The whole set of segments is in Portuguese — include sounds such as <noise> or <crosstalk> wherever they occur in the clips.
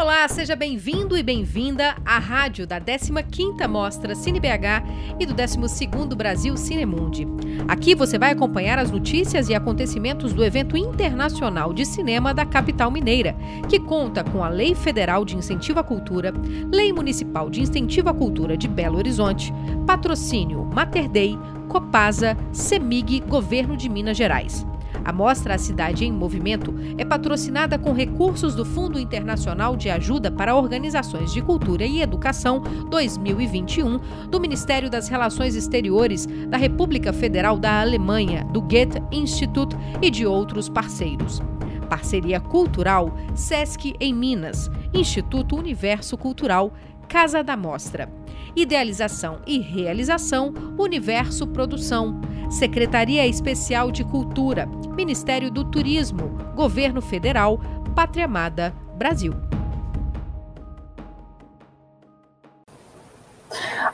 Olá, seja bem-vindo e bem-vinda à rádio da 15ª Mostra CineBH e do 12º Brasil Cinemundi. Aqui você vai acompanhar as notícias e acontecimentos do evento internacional de cinema da capital mineira, que conta com a Lei Federal de Incentivo à Cultura, Lei Municipal de Incentivo à Cultura de Belo Horizonte, patrocínio Mater Dei, Copasa, Semig, Governo de Minas Gerais. A mostra A Cidade em Movimento é patrocinada com recursos do Fundo Internacional de Ajuda para Organizações de Cultura e Educação 2021 do Ministério das Relações Exteriores da República Federal da Alemanha, do Goethe Institut e de outros parceiros. Parceria Cultural SESC em Minas, Instituto Universo Cultural, Casa da Mostra. Idealização e realização Universo Produção. Secretaria Especial de Cultura, Ministério do Turismo, Governo Federal, Pátria Amada, Brasil.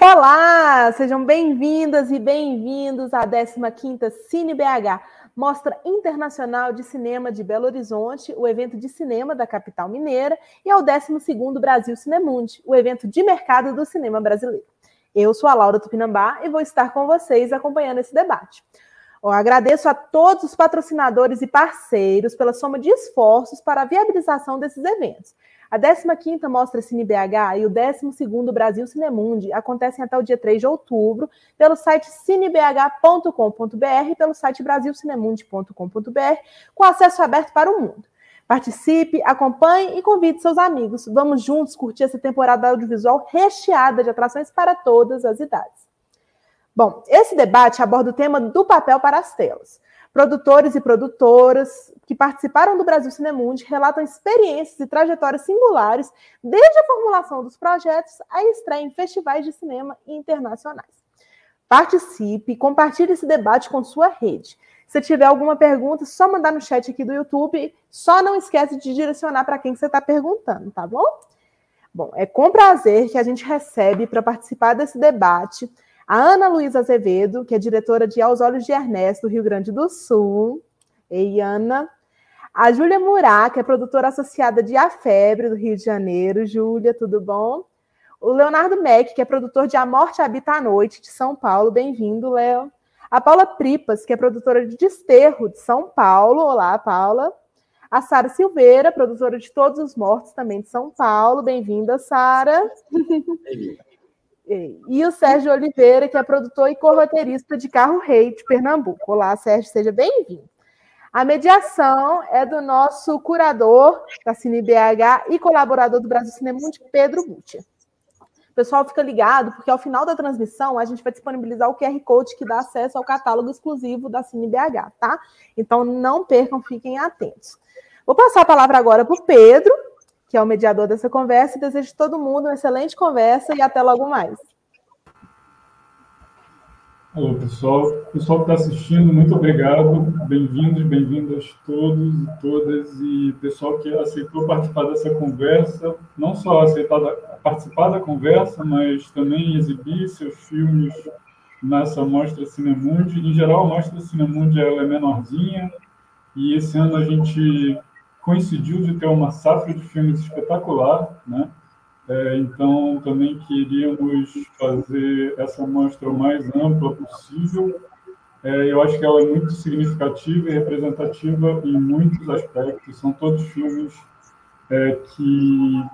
Olá, sejam bem-vindas e bem-vindos à 15ª Cine BH, Mostra Internacional de Cinema de Belo Horizonte, o evento de cinema da capital mineira, e ao 12º Brasil Cinemundi, o evento de mercado do cinema brasileiro. Eu sou a Laura Tupinambá e vou estar com vocês acompanhando esse debate. Eu agradeço a todos os patrocinadores e parceiros pela soma de esforços para a viabilização desses eventos. A 15ª Mostra Cine BH e o 12º Brasil Cinemundi acontecem até o dia 3 de outubro pelo site cinebh.com.br e pelo site brasilcinemundi.com.br, com acesso aberto para o mundo. Participe, acompanhe e convide seus amigos. Vamos juntos curtir essa temporada audiovisual recheada de atrações para todas as idades. Bom, esse debate aborda o tema do papel para as telas. Produtores e produtoras que participaram do Brasil Cinemundi relatam experiências e trajetórias singulares, desde a formulação dos projetos à estreia em festivais de cinema internacionais. Participe compartilhe esse debate com sua rede. Se tiver alguma pergunta, só mandar no chat aqui do YouTube. Só não esquece de direcionar para quem você está perguntando, tá bom? Bom, é com prazer que a gente recebe para participar desse debate a Ana Luísa Azevedo, que é diretora de Aos Olhos de Ernesto, do Rio Grande do Sul. Ei, Ana. A Júlia Murá, que é produtora associada de A Febre, do Rio de Janeiro. Júlia, tudo bom? O Leonardo Meck, que é produtor de A Morte Habita a Noite, de São Paulo. Bem-vindo, Léo. A Paula Pripas, que é produtora de Desterro, de São Paulo. Olá, Paula. A Sara Silveira, produtora de Todos os Mortos, também de São Paulo. Bem-vinda, Sara. Bem-vinda. E o Sérgio Oliveira, que é produtor e corroteirista de Carro Rei de Pernambuco. Olá, Sérgio, seja bem-vindo. A mediação é do nosso curador da Cine BH e colaborador do Brasil Cinemundo, Pedro Gucci. O pessoal fica ligado, porque ao final da transmissão a gente vai disponibilizar o QR Code que dá acesso ao catálogo exclusivo da Cine BH, tá? Então não percam, fiquem atentos. Vou passar a palavra agora para o Pedro, que é o mediador dessa conversa, e desejo todo mundo uma excelente conversa e até logo mais. Alô, pessoal. Pessoal que está assistindo, muito obrigado. Bem-vindos, bem-vindas todos e todas. E pessoal que aceitou participar dessa conversa, não só aceitar participar da conversa, mas também exibir seus filmes nessa mostra Cinemundi. Em geral, a mostra Cinemundi ela é menorzinha, e esse ano a gente coincidiu de ter uma safra de filmes espetacular, né? É, então, também queríamos fazer essa mostra o mais ampla possível. É, eu acho que ela é muito significativa e representativa em muitos aspectos. São todos filmes é, que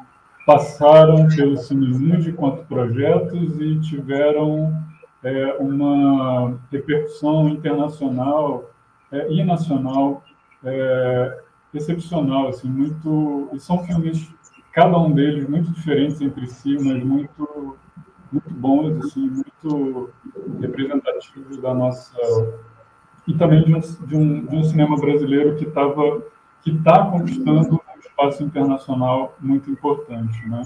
passaram pelo Cinemundi quanto projetos e tiveram é, uma repercussão internacional é, e nacional é, excepcional, assim, muito. E são filmes, cada um deles muito diferentes entre si, mas muito, muito bons, assim, muito representativos da nossa e também de um, de um, de um cinema brasileiro que estava que está conquistando um espaço internacional muito importante, né?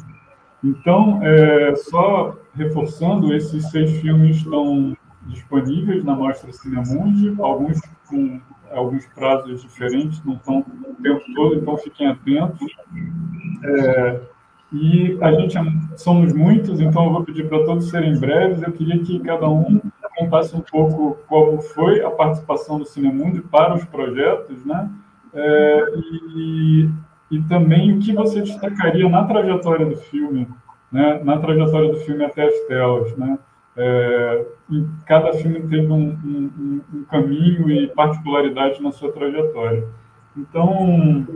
Então, é, só reforçando, esses seis filmes estão disponíveis na Mostra Cinemundi, alguns com alguns prazos diferentes, não estão o tempo todo, então fiquem atentos. É, e a gente somos muitos, então eu vou pedir para todos serem breves. Eu queria que cada um contasse um pouco como foi a participação do Cinemundo para os projetos, né? É, e e também o que você destacaria na trajetória do filme, né? na trajetória do filme até as telas. Né? É, cada filme teve um, um, um, caminho e particularidade na sua trajetória. Então,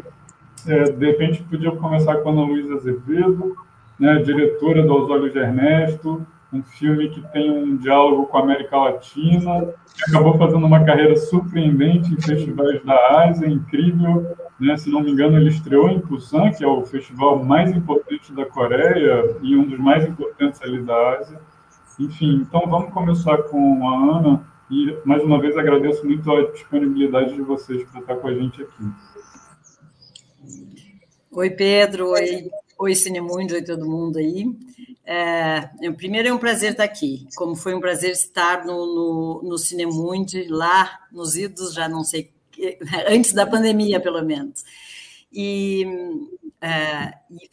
é, de repente, podia começar com Ana Luísa Azevedo, né, diretora do Aos Olhos de Ernesto, um filme que tem um diálogo com a América Latina, que acabou fazendo uma carreira surpreendente em festivais da Ásia, incrível. Né? Se não me engano, ele estreou em Busan, que é o festival mais importante da Coreia e um dos mais importantes ali da Ásia. Enfim, então vamos começar com a Ana e, mais uma vez, agradeço muito a disponibilidade de vocês para estar com a gente aqui. Oi, Pedro. Oi, oi Cinemundo. Oi, todo mundo aí. É, primeiro é um prazer estar aqui, como foi um prazer estar no, no, no Cinemundi, lá nos idos, já não sei, <laughs> antes da pandemia, pelo menos. E, é, e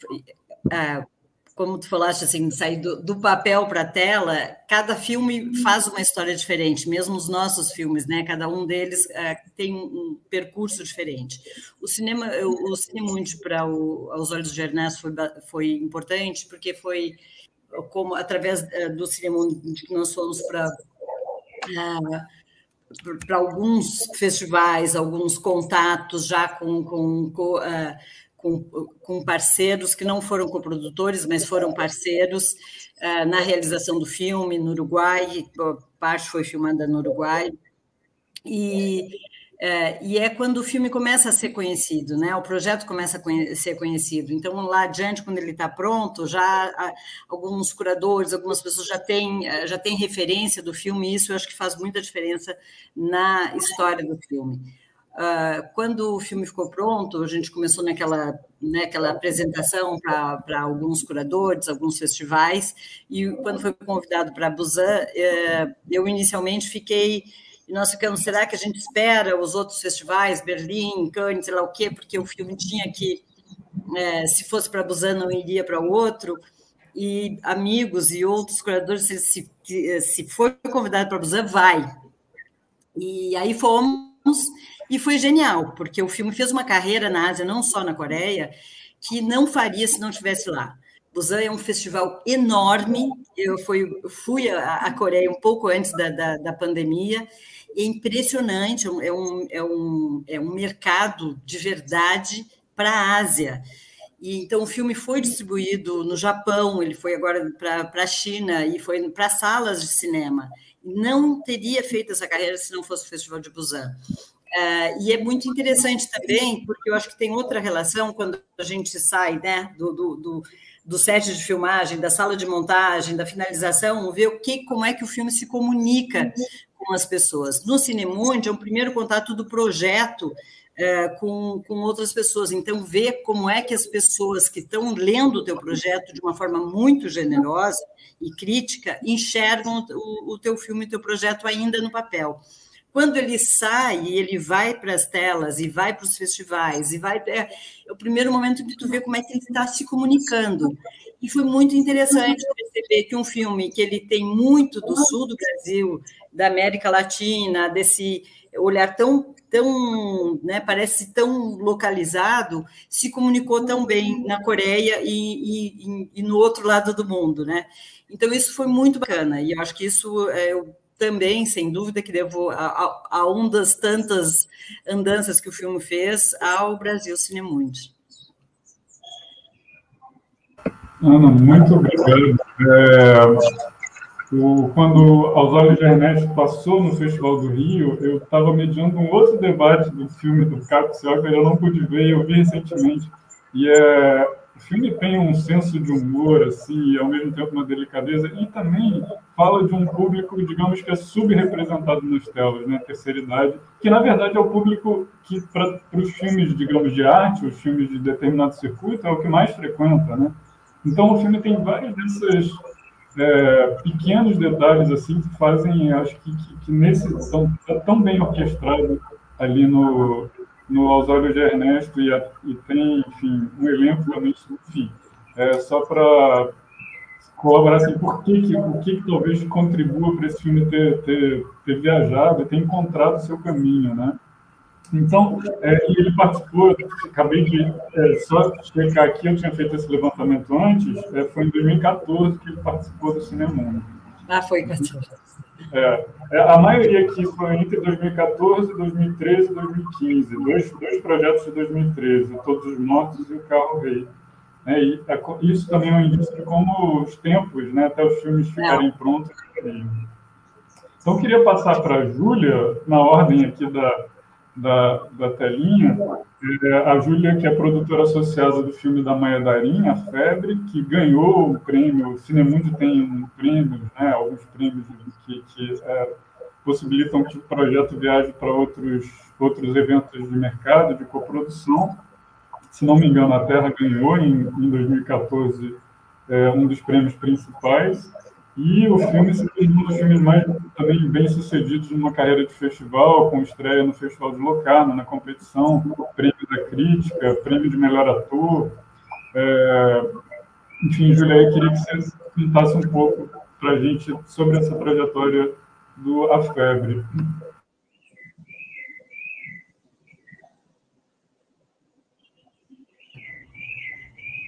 é, como tu falaste, assim, sair do, do papel para a tela, cada filme faz uma história diferente, mesmo os nossos filmes, né? Cada um deles é, tem um percurso diferente. O cinema, o, o Cinemundi para Aos Olhos de Ernesto foi, foi importante, porque foi como através eh, do cinema que nós fomos para para alguns festivais, alguns contatos já com, com, com, uh, com, com, parceiros que não foram coprodutores, mas foram parceiros uh, na realização do filme no Uruguai, parte foi filmada no Uruguai. E é, e é quando o filme começa a ser conhecido, né? O projeto começa a conhe ser conhecido. Então, lá adiante, quando ele está pronto, já alguns curadores, algumas pessoas já têm, eh, já têm referência do filme, e isso eu acho que faz muita diferença na história do filme. Uh, quando o filme ficou pronto, a gente começou naquela, naquela apresentação para alguns curadores, alguns festivais, e quando foi convidado para Busan, uh, eu inicialmente fiquei e nós ficamos, será que a gente espera os outros festivais, Berlim, Cannes, sei lá o quê, porque o filme tinha que, é, se fosse para Busan, não iria para o outro, e amigos e outros curadores, se, se, se for convidado para Busan, vai. E aí fomos, e foi genial, porque o filme fez uma carreira na Ásia, não só na Coreia, que não faria se não estivesse lá. Busan é um festival enorme. Eu fui, fui à Coreia um pouco antes da, da, da pandemia é impressionante, é um, é um, é um mercado de verdade para a Ásia. E, então, o filme foi distribuído no Japão, ele foi agora para a China e foi para salas de cinema. Não teria feito essa carreira se não fosse o Festival de Busan. Uh, e é muito interessante também, porque eu acho que tem outra relação quando a gente sai né, do, do, do, do set de filmagem, da sala de montagem, da finalização, ver o que, como é que o filme se comunica com as pessoas. No Cinemundi é um primeiro contato do projeto é, com, com outras pessoas. Então, ver como é que as pessoas que estão lendo o teu projeto de uma forma muito generosa e crítica enxergam o, o teu filme, o teu projeto ainda no papel. Quando ele sai e ele vai para as telas e vai para os festivais e vai é, é o primeiro momento que tu vê como é que ele está se comunicando. E foi muito interessante perceber que um filme que ele tem muito do sul do Brasil, da América Latina, desse olhar tão tão, né, parece tão localizado, se comunicou tão bem na Coreia e, e, e, no outro lado do mundo, né? Então isso foi muito bacana e eu acho que isso é, eu também, sem dúvida, que devo a, a, a um das tantas andanças que o filme fez ao Brasil Cinemundi. Ana, muito obrigado. É, o, quando de Ernesto passou no Festival do Rio, eu estava mediando um outro debate do filme do Caco que eu não pude ver eu vi recentemente. E é, o filme tem um senso de humor, assim, e ao mesmo tempo uma delicadeza, e também fala de um público, digamos que é subrepresentado nas telas, né, terceira idade, que na verdade é o público que, para os filmes, digamos, de arte, os filmes de determinado circuito, é o que mais frequenta, né? Então, o filme tem vários desses é, pequenos detalhes assim que fazem, acho que, que, que nesse tão, tão bem orquestrado ali no, no Aos Olhos de Ernesto e, a, e tem, enfim, um elenco também, enfim, é, só para colaborar assim, por que, que, o que, que talvez contribua para esse filme ter, ter, ter viajado e ter encontrado o seu caminho, né? Então, é, ele participou, acabei de é, só explicar aqui, eu tinha feito esse levantamento antes, é, foi em 2014 que ele participou do Cinemundo. Ah, foi 14. É, é, a maioria aqui foi entre 2014, 2013 e 2015, dois, dois projetos de 2013, Todos os Mortos e O Carro Rei. É, e, é, isso também é um indício de como os tempos, né, até os filmes ficarem prontos. Então, eu queria passar para a Júlia, na ordem aqui da, da, da telinha, é a Júlia, que é produtora associada do filme da Maia Darim, A Febre, que ganhou o prêmio, o Cinemundo tem um prêmio, né, alguns prêmios que, que é, possibilitam que o projeto viaje para outros, outros eventos de mercado, de coprodução. Se não me engano, a Terra ganhou em, em 2014 é, um dos prêmios principais. E o filme se fez um dos filmes mais também bem sucedidos numa carreira de festival, com estreia no Festival de Locarno, na competição, prêmio da crítica, prêmio de melhor ator. É... Enfim, Julia, eu queria que você contasse um pouco para a gente sobre essa trajetória do A Febre.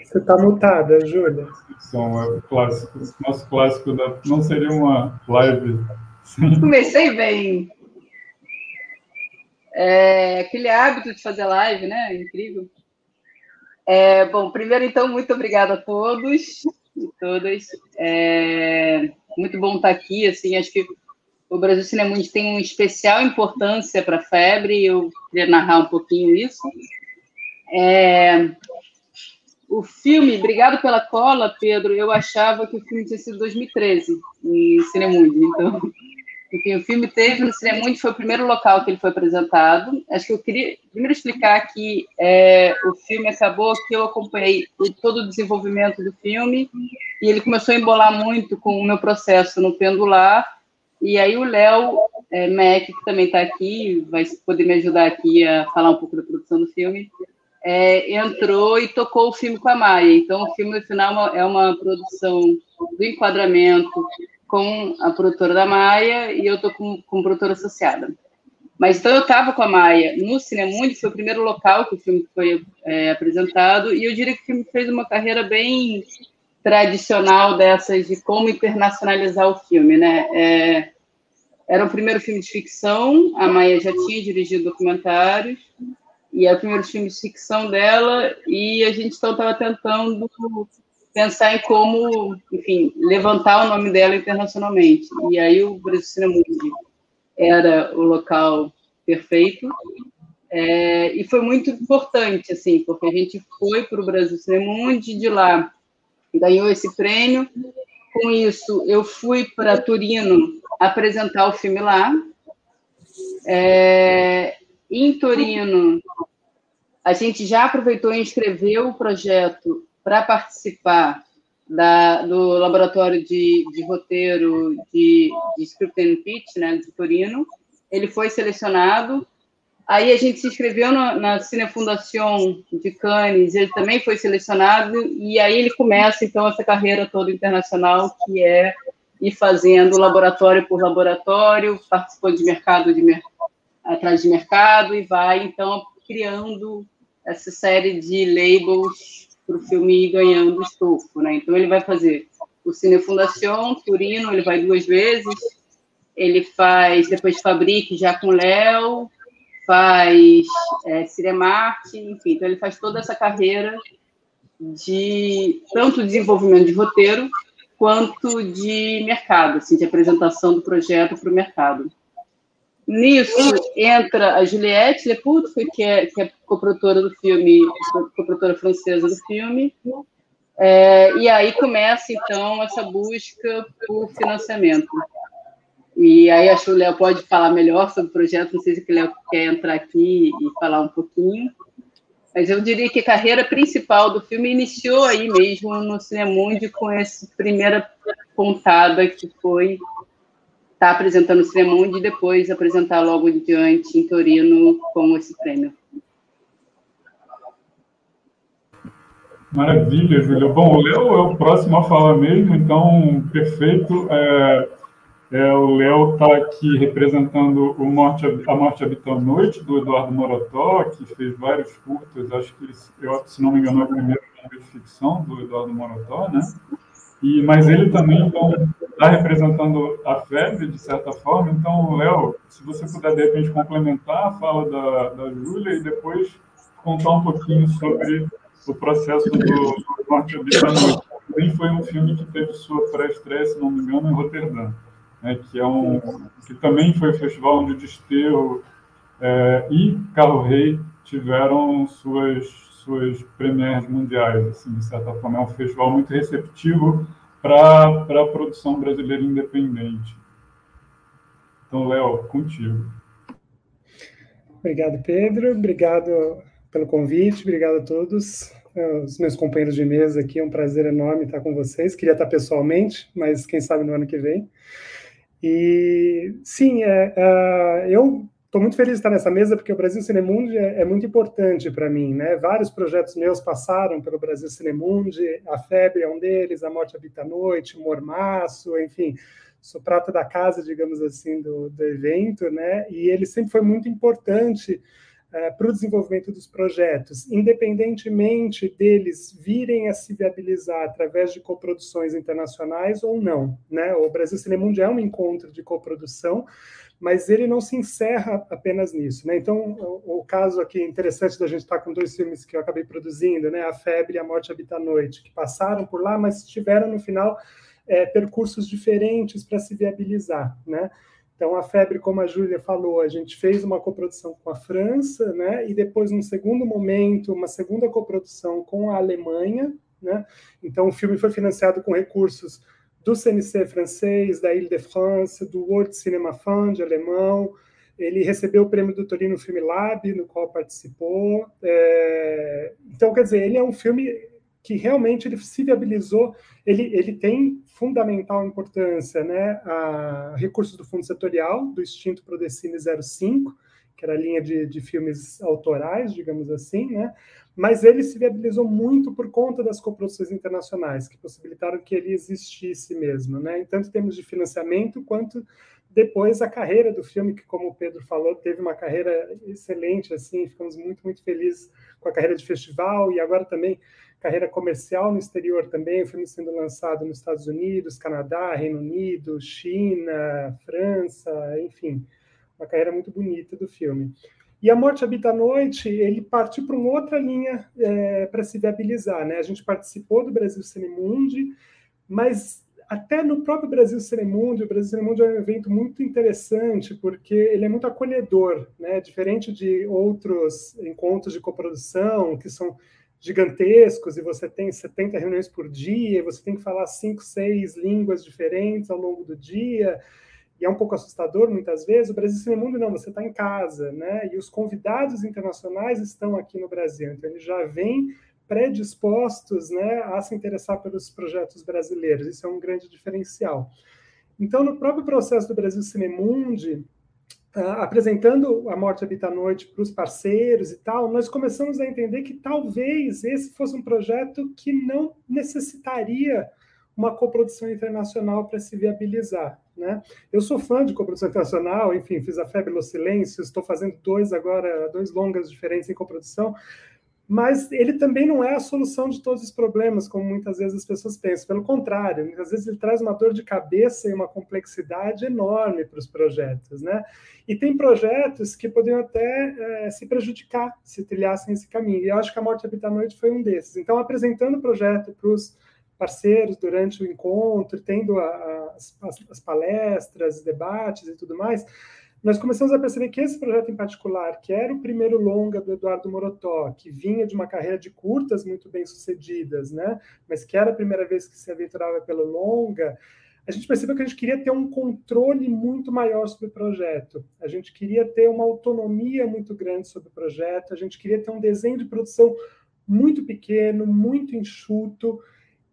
Você está mutada, Júlia. São é clássico. Nosso clássico da... não seria uma live. Comecei bem. É, aquele hábito de fazer live, né? Incrível. É, bom, primeiro, então, muito obrigada a todos e todas. É, muito bom estar aqui. Assim, acho que o Brasil Cinemundi tem uma especial importância para a febre. Eu queria narrar um pouquinho isso. É, o filme, obrigado pela cola, Pedro. Eu achava que o filme tinha sido 2013 em Cinemundi. Então, enfim, o filme teve no Cinemundi, foi o primeiro local que ele foi apresentado. Acho que eu queria primeiro explicar que é, o filme acabou que eu acompanhei todo o desenvolvimento do filme e ele começou a embolar muito com o meu processo no Pendular. E aí o Léo é, Mac, que também está aqui, vai poder me ajudar aqui a falar um pouco da produção do filme, é, entrou e tocou o filme com a Maia. Então, o filme, no final, é uma produção do enquadramento com a produtora da Maia e eu estou com, com produtora associada. Mas então eu estava com a Maia no Cinemundo, foi o primeiro local que o filme foi é, apresentado, e eu diria que o filme fez uma carreira bem tradicional dessas de como internacionalizar o filme, né? É, era o primeiro filme de ficção, a Maia já tinha dirigido documentários, e é o primeiro filme de ficção dela, e a gente então estava tentando pensar em como, enfim, levantar o nome dela internacionalmente. E aí o Brasil Cinema era o local perfeito, é, e foi muito importante, assim, porque a gente foi para o Brasil Cinemundi, de lá ganhou esse prêmio. Com isso, eu fui para Turino apresentar o filme lá. É, em Torino, a gente já aproveitou e inscreveu o projeto para participar da, do laboratório de, de roteiro de, de Script and Pitch, né, de Torino. Ele foi selecionado. Aí a gente se inscreveu na, na Cinefundação de Cannes, ele também foi selecionado, e aí ele começa, então, essa carreira toda internacional, que é ir fazendo laboratório por laboratório, participou de mercado de atrás de mercado e vai, então, criando essa série de labels para o filme ir ganhando estofo, né? Então, ele vai fazer o Cine Fundação, Turino, ele vai duas vezes, ele faz depois Fabrique já com Léo, faz é, Cinemarte, enfim, então ele faz toda essa carreira de tanto desenvolvimento de roteiro quanto de mercado, assim, de apresentação do projeto para o mercado. Nisso entra a Juliette Lepout, que é, que é coprodutora do filme, coprodutora francesa do filme, é, e aí começa, então, essa busca por financiamento. E aí acho que o Léo pode falar melhor sobre o projeto, não sei se o Léo quer entrar aqui e falar um pouquinho. Mas eu diria que a carreira principal do filme iniciou aí mesmo no Cinemundi com essa primeira pontada que foi estar tá apresentando o Cinemundi e depois apresentar logo adiante em Torino com esse prêmio. Maravilha, Júlia. Bom, o Léo é o próximo a falar mesmo, então, perfeito. É, É, o Léo está aqui representando o Morte, A Morte Habita a Noite, do Eduardo Morotó, que fez vários curtas, acho que, eu, se não me engano, é o primeiro de ficção do Eduardo Morotó, né? E, mas ele também está representando a febre, de certa forma. Então, Léo, se você puder, de repente, complementar a fala da, da Júlia e depois contar um pouquinho sobre o processo do, do Morte Habita a Noite. Também foi um filme que teve sua pré-estreia, se não me engano, em Roterdã né, que é um que também foi um festival onde o Desterro é, e Carro Rei tiveram suas suas premières mundiais, assim, de certa forma é um festival muito receptivo para a produção brasileira independente. Então, Léo, contigo. Obrigado, Pedro. Obrigado pelo convite. Obrigado a todos os meus companheiros de mesa aqui. É um prazer enorme estar com vocês. Queria estar pessoalmente, mas quem sabe no ano que vem. E sim, é, é eu estou muito feliz de estar nessa mesa porque o Brasil Cinemundi é, é muito importante para mim, né? Vários projetos meus passaram pelo Brasil Cinemundi, a Febre é um deles, a Morte Habita a Noite, Mormaço, enfim, sou prata da casa, digamos assim, do, do evento, né? E ele sempre foi muito importante uh, para o desenvolvimento dos projetos, independentemente deles virem a se viabilizar através de coproduções internacionais ou não. Né? O Brasil Cinemundo é um encontro de coprodução, mas ele não se encerra apenas nisso. Né? Então, o, o, caso aqui interessante da gente estar com dois filmes que eu acabei produzindo, né? A Febre e A Morte Habita a Noite, que passaram por lá, mas tiveram no final é, percursos diferentes para se viabilizar. Né? Então, a febre, como a Júlia falou, a gente fez uma coprodução com a França, né? E depois, num segundo momento, uma segunda coprodução com a Alemanha, né? Então, o filme foi financiado com recursos do CNC francês, da Ile-de-France, do World Cinema Fund alemão. Ele recebeu o prêmio do Torino Film Lab, no qual participou. É... Então, quer dizer, ele é um filme que realmente ele se viabilizou, ele, ele tem fundamental importância, né, a recursos do Fundo Setorial, do extinto Prodecine 05, que era a linha de, de filmes autorais, digamos assim, né, mas ele se viabilizou muito por conta das coproduções internacionais, que possibilitaram que ele existisse mesmo, né, tanto em termos de financiamento, quanto depois a carreira do filme, que como o Pedro falou, teve uma carreira excelente, assim, ficamos muito, muito felizes com a carreira de festival, e agora também carreira comercial no exterior também, o filme sendo lançado nos Estados Unidos, Canadá, Reino Unido, China, França, enfim, uma carreira muito bonita do filme. E A Morte Habita a Noite, ele partiu para uma outra linha é, para se viabilizar. Né? A gente participou do Brasil Cinemundi, mas até no próprio Brasil Cinemundi, o Brasil Cinemundi é um evento muito interessante, porque ele é muito acolhedor, né? diferente de outros encontros de coprodução, que são gigantescos e você tem 70 reuniões por dia, você tem que falar cinco, seis línguas diferentes ao longo do dia, e é um pouco assustador muitas vezes. O Brasil Cinemundo não, você está em casa, né? E os convidados internacionais estão aqui no Brasil, então eles já vêm predispostos, né, a se interessar pelos projetos brasileiros. Isso é um grande diferencial. Então, no próprio processo do Brasil Cinemundi, Uh, apresentando a Morte Habita a Noite para os parceiros e tal, nós começamos a entender que talvez esse fosse um projeto que não necessitaria uma coprodução internacional para se viabilizar. Né? Eu sou fã de coprodução internacional, enfim, fiz a Febre Los Silêncios, estou fazendo dois agora, dois longas diferentes em coprodução, mas ele também não é a solução de todos os problemas, como muitas vezes as pessoas pensam. Pelo contrário, muitas vezes ele traz uma dor de cabeça e uma complexidade enorme para os projetos, né? E tem projetos que poderiam até é, se prejudicar se trilhassem esse caminho. E eu acho que a Morte Habita a Noite foi um desses. Então, apresentando o projeto para os parceiros durante o encontro, tendo a, a, as, as palestras, debates e tudo mais, nós começamos a perceber que esse projeto em particular, que era o primeiro longa do Eduardo Morotó, que vinha de uma carreira de curtas muito bem sucedidas, né? mas que era a primeira vez que se aventurava pelo longa, a gente percebeu que a gente queria ter um controle muito maior sobre o projeto, a gente queria ter uma autonomia muito grande sobre o projeto, a gente queria ter um desenho de produção muito pequeno, muito enxuto,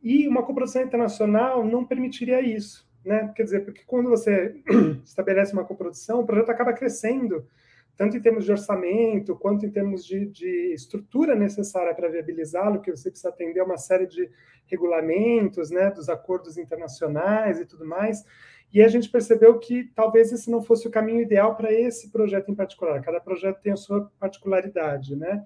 e uma coprodução internacional não permitiria isso né? Quer dizer, porque quando você <clears throat> estabelece uma coprodução, o projeto acaba crescendo, tanto em termos de orçamento, quanto em termos de, de estrutura necessária para viabilizá-lo, que você precisa atender a uma série de regulamentos, né, dos acordos internacionais e tudo mais. E a gente percebeu que talvez esse não fosse o caminho ideal para esse projeto em particular. Cada projeto tem a sua particularidade, né?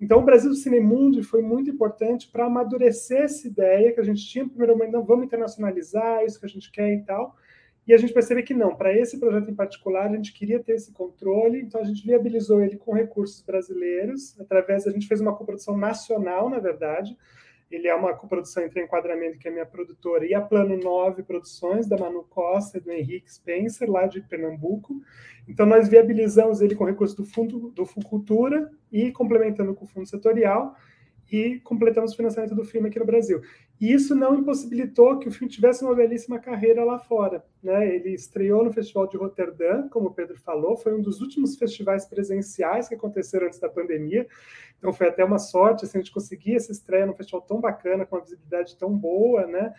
Então, o Brasil Cinemundi foi muito importante para amadurecer essa ideia que a gente tinha, primeiro momento, não, vamos internacionalizar, isso que a gente quer e tal. E a gente percebeu que não, para esse projeto em particular, a gente queria ter esse controle, então a gente viabilizou ele com recursos brasileiros, através, a gente fez uma coprodução nacional, na verdade, ele é uma coprodução entre Enquadramento, que é minha produtora, e a Plano 9 Produções, da Manu Costa e do Henrique Spencer, lá de Pernambuco. Então, nós viabilizamos ele com recursos do Fundo do Cultura e complementando com o Fundo Setorial, e completamos o financiamento do filme aqui no Brasil. E isso não impossibilitou que o filme tivesse uma belíssima carreira lá fora. Né? Ele estreou no Festival de Roterdã, como o Pedro falou, foi um dos últimos festivais presenciais que aconteceram antes da pandemia. Então foi até uma sorte assim, a gente conseguir essa estreia num festival tão bacana, com uma visibilidade tão boa. Né?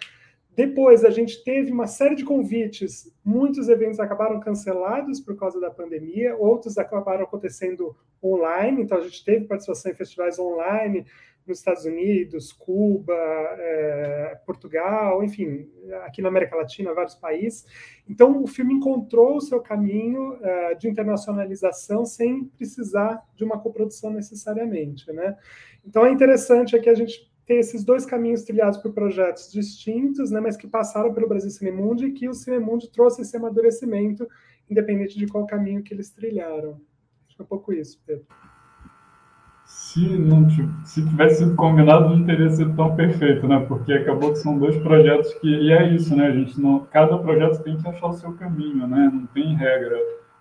Depois a gente teve uma série de convites, muitos eventos acabaram cancelados por causa da pandemia, outros acabaram acontecendo online, então a gente teve participação em festivais online, nos Estados Unidos, Cuba, é, Portugal, enfim, aqui na América Latina, vários países. Então, o filme encontrou o seu caminho é, de internacionalização sem precisar de uma coprodução necessariamente, né? Então, é interessante é que a gente tem esses dois caminhos trilhados por projetos distintos, né, mas que passaram pelo Brasil Cinemundi e que o Cinemundi trouxe esse amadurecimento, independente de qual caminho que eles trilharam. Acho que é um pouco isso, Pedro se não se tivesse sido combinado não teria sido tão perfeito, né? Porque acabou que são dois projetos que e é isso, né? A gente não cada projeto tem que achar o seu caminho, né? Não tem regra,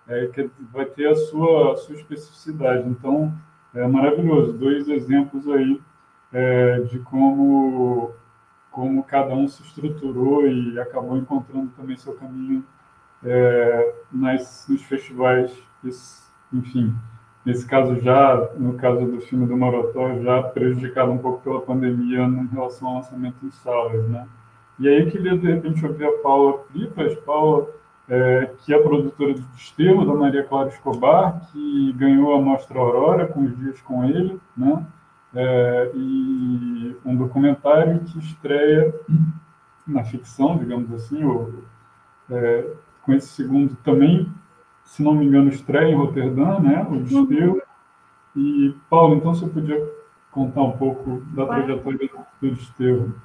é que vai ter a sua a sua especificidade. Então é maravilhoso, dois exemplos aí é, de como como cada um se estruturou e acabou encontrando também seu caminho é, nas, nos festivais, enfim, nesse caso já, no caso do filme do Morotó, já prejudicado um pouco pela pandemia em relação ao lançamento em salas, né? E aí eu queria, de repente, ouvir a Paula Fritas, Paula, é, que é produtora do Desterro, da Maria Clara Escobar, que ganhou a Mostra Aurora com os dias com ele, né? É, e um documentário que estreia na ficção, digamos assim, ou, é, com esse segundo também se não me engano, estreia em Roterdã, né? O. Uhum. E, Paulo, então você podia contar um pouco da trajetória do Desterro.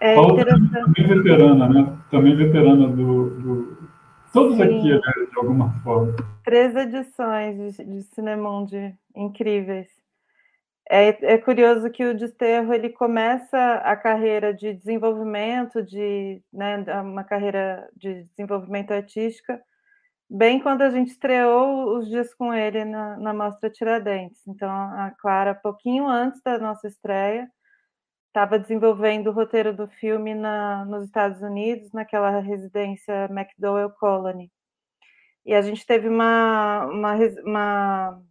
É Paulo também veterana, né? Também veterana do... do... Todos Sim. aqui, né, de alguma forma. Três edições de, de Cinemundi incríveis. É, é, curioso que o Desterro ele começa a carreira de desenvolvimento, de né, uma carreira de desenvolvimento artística, bem quando a gente estreou os dias com ele na, na Mostra Tiradentes. Então, a Clara, pouquinho antes da nossa estreia, estava desenvolvendo o roteiro do filme na, nos Estados Unidos, naquela residência McDowell Colony. E a gente teve uma, uma, uma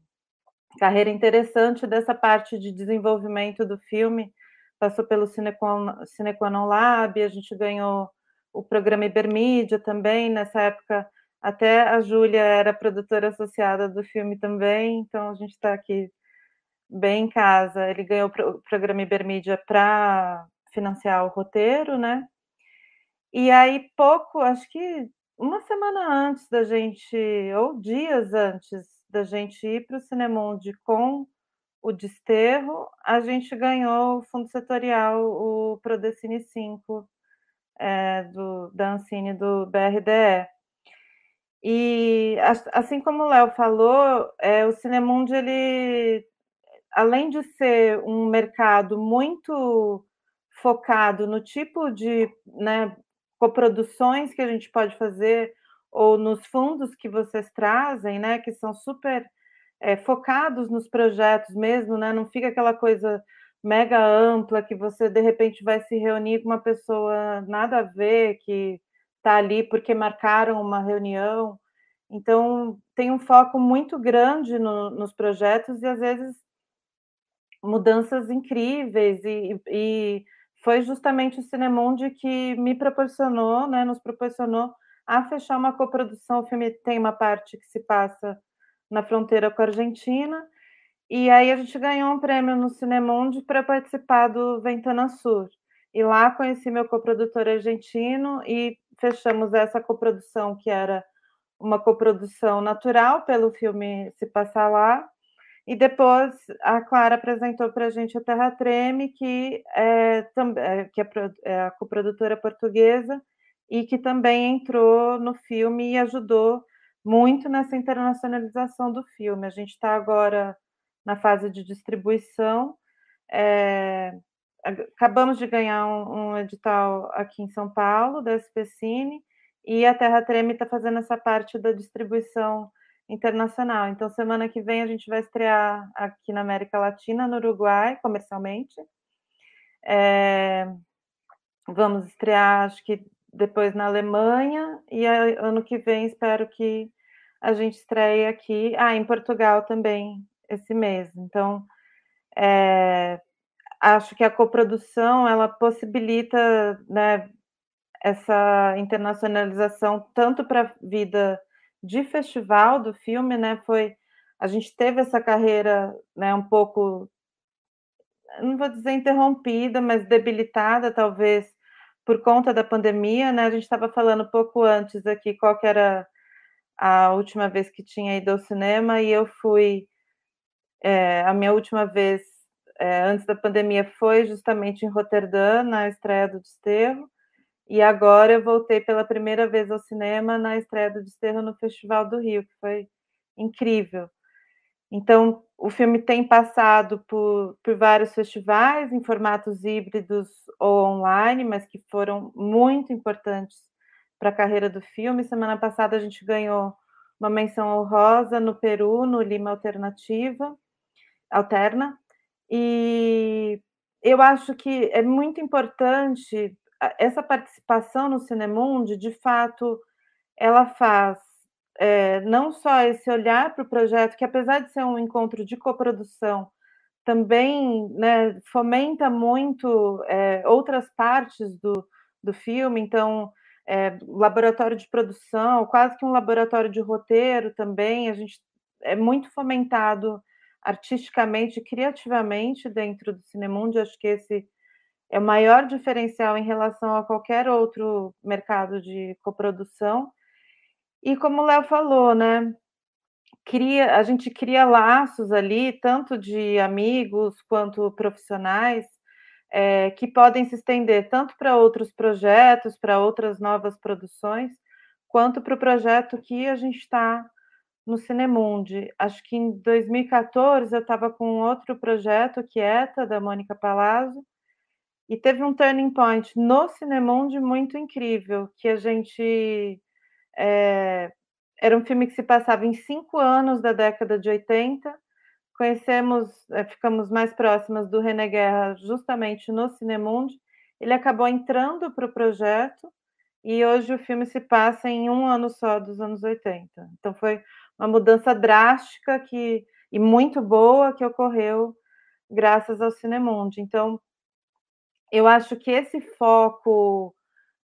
carreira interessante dessa parte de desenvolvimento do filme. Passou pelo Cinequanon Lab, a gente ganhou o programa Ibermídia também, nessa época até a Júlia era produtora associada do filme também, então a gente está aqui bem em casa. Ele ganhou o programa Ibermídia para financiar o roteiro, né? E aí, pouco, acho que uma semana antes da gente, ou dias antes da gente ir para o Cinemundi com o Desterro, a gente ganhou o fundo setorial, o Prodecine 5, é, do, da Ancine do BRDE. E assim como o Léo falou, é, o Cinemundo ele, além de ser um mercado muito focado no tipo de né, coproduções que a gente pode fazer ou nos fundos que vocês trazem, né, que são super é, focados nos projetos mesmo, né, não fica aquela coisa mega ampla que você de repente vai se reunir com uma pessoa nada a ver que está ali porque marcaram uma reunião. Então, tem um foco muito grande no, nos projetos e, às vezes, mudanças incríveis. E, e foi justamente o Cinemundi que me proporcionou, né, nos proporcionou a fechar uma coprodução. O filme tem uma parte que se passa na fronteira com a Argentina. E aí a gente ganhou um prêmio no Cinemundi para participar do Ventana Sur. E lá conheci meu coprodutor argentino e fechamos essa coprodução, que era uma coprodução natural pelo filme se passar lá, e depois a Clara apresentou para a gente a Terra Treme, que é, é, que é, é a coprodutora portuguesa, e que também entrou no filme e ajudou muito nessa internacionalização do filme. A gente está agora na fase de distribuição. É, acabamos de ganhar um, um, edital aqui em São Paulo, da SPCine, e a Terra Treme está fazendo essa parte da distribuição internacional. Então, semana que vem a gente vai estrear aqui na América Latina, no Uruguai, comercialmente. É, vamos estrear, acho que depois na Alemanha, e ano que vem espero que a gente estreie aqui, ah, em Portugal também, esse mês. Então, é, acho que a coprodução, ela possibilita, né, essa internacionalização tanto para a vida de festival do filme, né, foi, a gente teve essa carreira, né, um pouco, não vou dizer interrompida, mas debilitada, talvez, por conta da pandemia, né? A gente estava falando pouco antes aqui qual que era a última vez que tinha ido ao cinema e eu fui é, a minha última vez é, antes da pandemia foi justamente em Roterdã na estreia do Desterro e agora eu voltei pela primeira vez ao cinema na estreia do Desterro no Festival do Rio que foi incrível então, o filme tem passado por, por vários festivais em formatos híbridos ou online, mas que foram muito importantes para a carreira do filme. Semana passada a gente ganhou uma menção honrosa no Peru, no Lima Alternativa, Alterna, e eu acho que é muito importante essa participação no Cinemundo, de fato, ela faz é, não só esse olhar para o projeto, que apesar de ser um encontro de coprodução, também né, fomenta muito é, outras partes do, do filme, então, é, laboratório de produção, quase que um laboratório de roteiro também, a gente é muito fomentado artisticamente criativamente dentro do Cinemundo, acho que esse é o maior diferencial em relação a qualquer outro mercado de coprodução, e como o Léo falou, né? Cria, a gente cria laços ali, tanto de amigos quanto profissionais, é, que podem se estender tanto para outros projetos, para outras novas produções, quanto para o projeto que a gente está no Cinemundi. Acho que em 2014 eu estava com outro projeto, Quieta, da Mônica Palazzo, e teve um turning point no Cinemundi muito incrível, que a gente é, era um filme que se passava em cinco anos da década de 80. Conhecemos, é, ficamos mais próximas do René Guerra justamente no Cinemundi. Ele acabou entrando para o projeto e hoje o filme se passa em um ano só dos anos 80. Então foi uma mudança drástica que, e muito boa que ocorreu graças ao Cinemundi. Então, eu acho que esse foco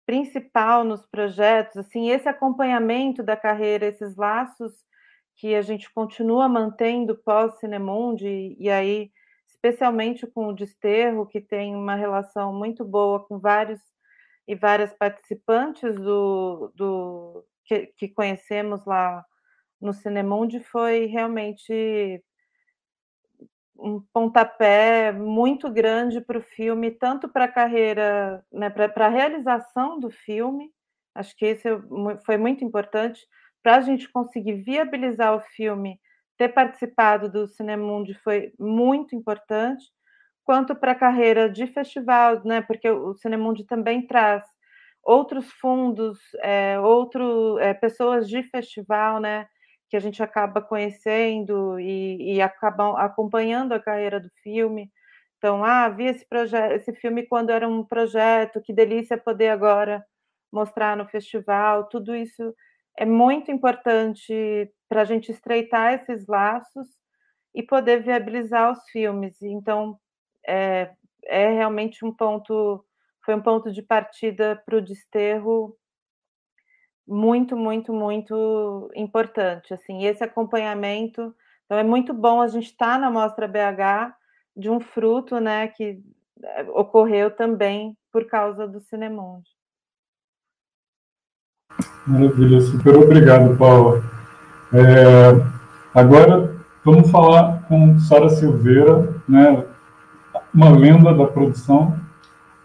principal nos projetos, assim, esse acompanhamento da carreira, esses laços que a gente continua mantendo pós-Cinemundi, e aí, especialmente com o Desterro, que tem uma relação muito boa com vários e várias participantes do, do que, que conhecemos lá no Cinemundi, foi realmente um pontapé muito grande para o filme, tanto para a carreira, né, para a realização do filme. Acho que esse é foi muito importante para a gente conseguir viabilizar o filme. Ter participado do Cinemundi foi muito importante, quanto para a carreira de festival, né? Porque o Cinemundi também traz outros fundos, é, outro, é, pessoas de festival, né? Que a gente acaba conhecendo e, e acabam acompanhando a carreira do filme. Então, ah, vi esse esse filme quando era um projeto, que delícia poder agora mostrar no festival. Tudo isso é muito importante para a gente estreitar esses laços e poder viabilizar os filmes. Então, é, é realmente um ponto, foi um ponto de partida para o desterro muito, muito, muito importante, assim, esse acompanhamento, então é muito bom a gente estar tá na Mostra BH de um fruto, né, que eh, ocorreu também por causa do Cinemundo. Maravilha, super obrigado, Paula. É, agora vamos falar com Sara Silveira, né, uma lenda da produção,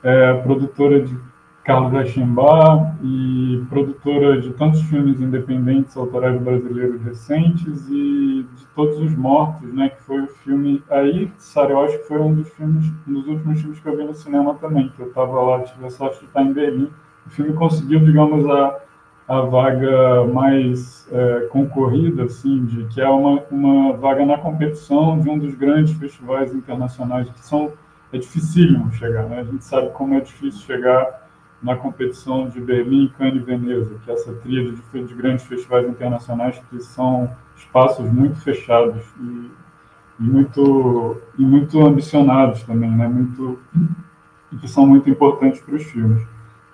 é, produtora de Carlos Achimbar e produtora de tantos filmes independentes autorais brasileiros recentes e de Todos os Mortos, né, que foi o filme aí, Sara, eu acho que foi um dos filmes, um dos últimos filmes que eu vi no cinema também, que eu estava lá, tive a sorte de estar em Berlim. O filme conseguiu, digamos, a, a vaga mais é, concorrida, assim, de que é uma, uma vaga na competição de um dos grandes festivais internacionais que são é dificílimo chegar, né? A gente sabe como é difícil chegar na competição de Berlim, Cannes e Veneza, que é essa trilha de, de, grandes festivais internacionais que são espaços muito fechados e, e, muito e muito ambicionados também, né? Muito e que são muito importantes para os filmes.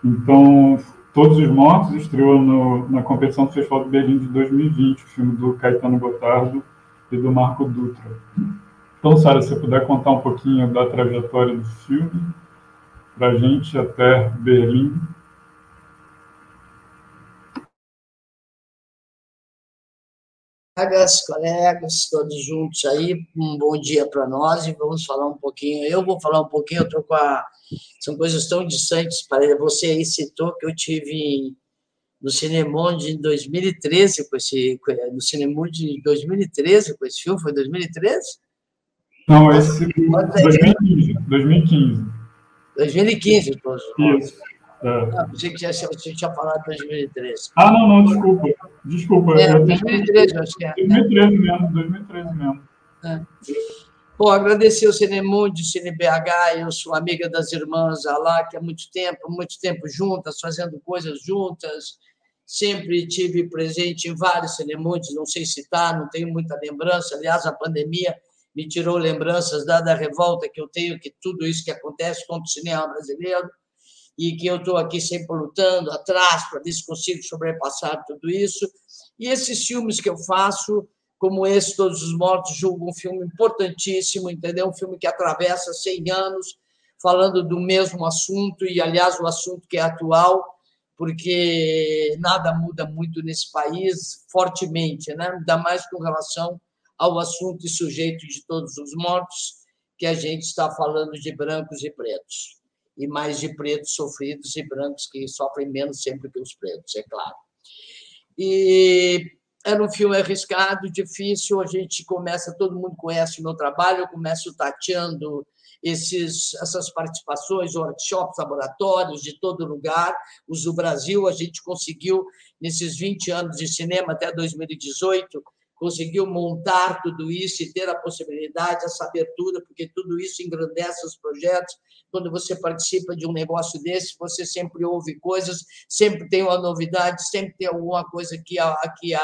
Então, Todos os Mortos estreou no, na competição do Festival de Berlim de 2020, o filme do Caetano Gotardo e do Marco Dutra. Então, Sara, se você puder contar um pouquinho da trajetória do filme para a gente até Berlim. Colegas, colegas, todos juntos aí, um bom dia para nós e vamos falar um pouquinho. Eu vou falar um pouquinho, eu estou com a. São coisas tão distantes. Para você aí citou que eu tive no Cinemonde em 2013 com esse no Cinemonde em 2013 com esse filme, foi 2013? Não, esse 2015, 2015. 2015, todos Isso. É. Ah, pensei que você tinha falado 2013. Ah, não, não, desculpa. Desculpa. É, 2013, acho que é. 2013 mesmo, 2013 mesmo. É. Bom, agradecer o Cinemundo, Cine BH, eu sou amiga das irmãs lá, que há muito tempo, muito tempo juntas, fazendo coisas juntas. Sempre tive presente em vários Cinemundos, não sei citar, não tenho muita lembrança. Aliás, a pandemia me tirou lembranças da revolta que eu tenho, que tudo isso que acontece contra o cinema brasileiro, e que eu estou aqui sempre lutando atrás para ver se consigo sobrepassar tudo isso. E esses filmes que eu faço, como esse Todos os Mortos, julgo um filme importantíssimo, entendeu? Um filme que atravessa 100 anos, falando do mesmo assunto, e, aliás, o assunto que é atual, porque nada muda muito nesse país, fortemente, né? ainda mais com relação ao assunto e sujeito de todos os mortos, que a gente está falando de brancos e pretos, e mais de pretos sofridos e brancos que sofrem menos sempre que os pretos, é claro. E era um filme arriscado, difícil, a gente começa, todo mundo conhece o meu trabalho, eu começo tateando esses, essas participações, workshops, laboratórios de todo lugar, os do Brasil, a gente conseguiu, nesses 20 anos de cinema até 2018, conseguiu montar tudo isso e ter a possibilidade, essa abertura, porque tudo isso engrandece os projetos. Quando você participa de um negócio desse, você sempre ouve coisas, sempre tem uma novidade, sempre tem alguma coisa que, que,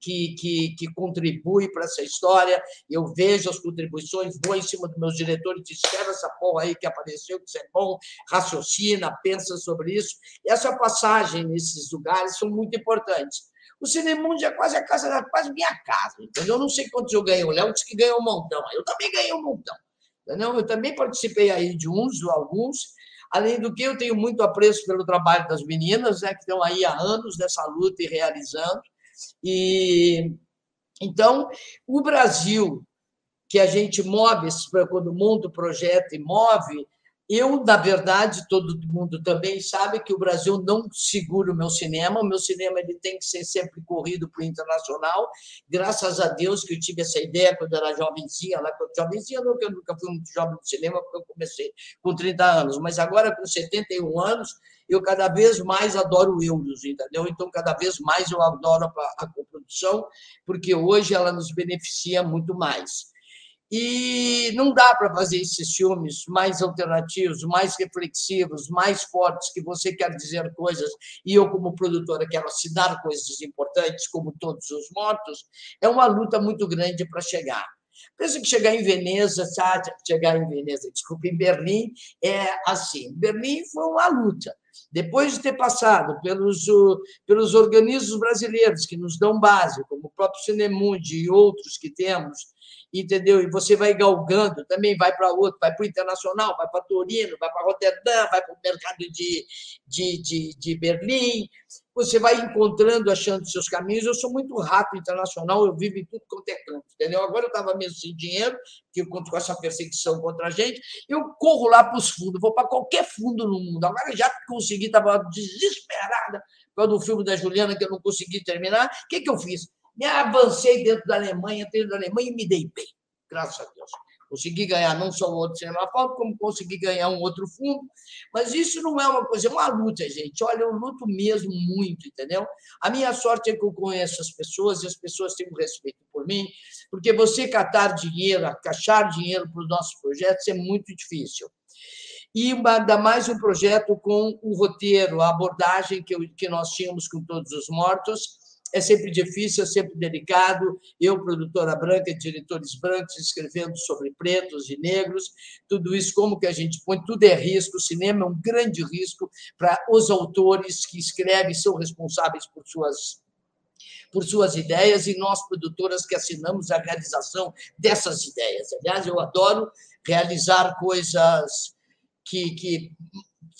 que, que, que contribui para essa história. Eu vejo as contribuições, vou em cima dos meus diretores, escreve essa porra aí que apareceu, que isso é bom, raciocina, pensa sobre isso. E essa passagem nesses lugares são muito importantes. O Cinemundo é quase a casa, é quase minha casa, entendeu? Eu não sei quantos eu ganhei. O Léo disse que ganhou um montão. Eu também ganhei um montão. Entendeu? Eu também participei aí de uns, de alguns. Além do que, eu tenho muito apreço pelo trabalho das meninas, né, que estão aí há anos nessa luta e realizando. E então, o Brasil, que a gente move, quando monta o projeto e move, eu, na verdade, todo mundo também sabe que o Brasil não segura o meu cinema. O meu cinema ele tem que ser sempre corrido para o internacional. Graças a Deus que eu tive essa ideia quando era jovenzinha. Lá, jovenzinha não, que eu nunca fui muito jovem no cinema, porque eu comecei com 30 anos. Mas agora, com 71 anos, eu cada vez mais adoro euros, entendeu? Então, cada vez mais eu adoro a, a coprodução, porque hoje ela nos beneficia muito mais. E não dá para fazer esses filmes mais alternativos, mais reflexivos, mais fortes, que você quer dizer coisas, e eu, como produtora, quero assinar coisas importantes, como Todos os Mortos. É uma luta muito grande para chegar. Pensa que chegar em Veneza, sabe? chegar em Veneza, desculpa, em Berlim, é assim. Berlim foi uma luta. Depois de ter passado pelos, pelos organismos brasileiros que nos dão base, como o próprio Cinemundi e outros que temos, entendeu? E você vai galgando, também vai para outro, vai para o Internacional, vai para Torino, vai para Roterdã, vai para o mercado de, de, de, de Berlim, você vai encontrando, achando seus caminhos. Eu sou muito rato internacional, eu vivo em tudo quanto é canto, entendeu? Agora eu estava mesmo sem dinheiro, que eu conto com essa perseguição contra a gente, eu corro lá para os fundos, vou para qualquer fundo no mundo. Agora já consegui, estava desesperada por causa do filme da Juliana, que eu não consegui terminar. O que, que eu fiz? Me avancei dentro da Alemanha, dentro da Alemanha e me dei bem, graças a Deus. Consegui ganhar não só o outro falta, como consegui ganhar um outro fundo. Mas isso não é uma coisa, é uma luta, gente. Olha, eu luto mesmo muito, entendeu? A minha sorte é que eu conheço as pessoas e as pessoas têm um respeito por mim, porque você catar dinheiro, achar dinheiro para os nossos projetos é muito difícil e ainda mais um projeto com o roteiro, a abordagem que, eu, que nós tínhamos com todos os mortos, é sempre difícil, é sempre delicado. Eu, produtora branca, diretores brancos, escrevendo sobre pretos e negros, tudo isso, como que a gente põe, tudo é risco. O cinema é um grande risco para os autores que escrevem, são responsáveis por suas por suas ideias e nós, produtoras, que assinamos a realização dessas ideias. Aliás, eu adoro realizar coisas que, que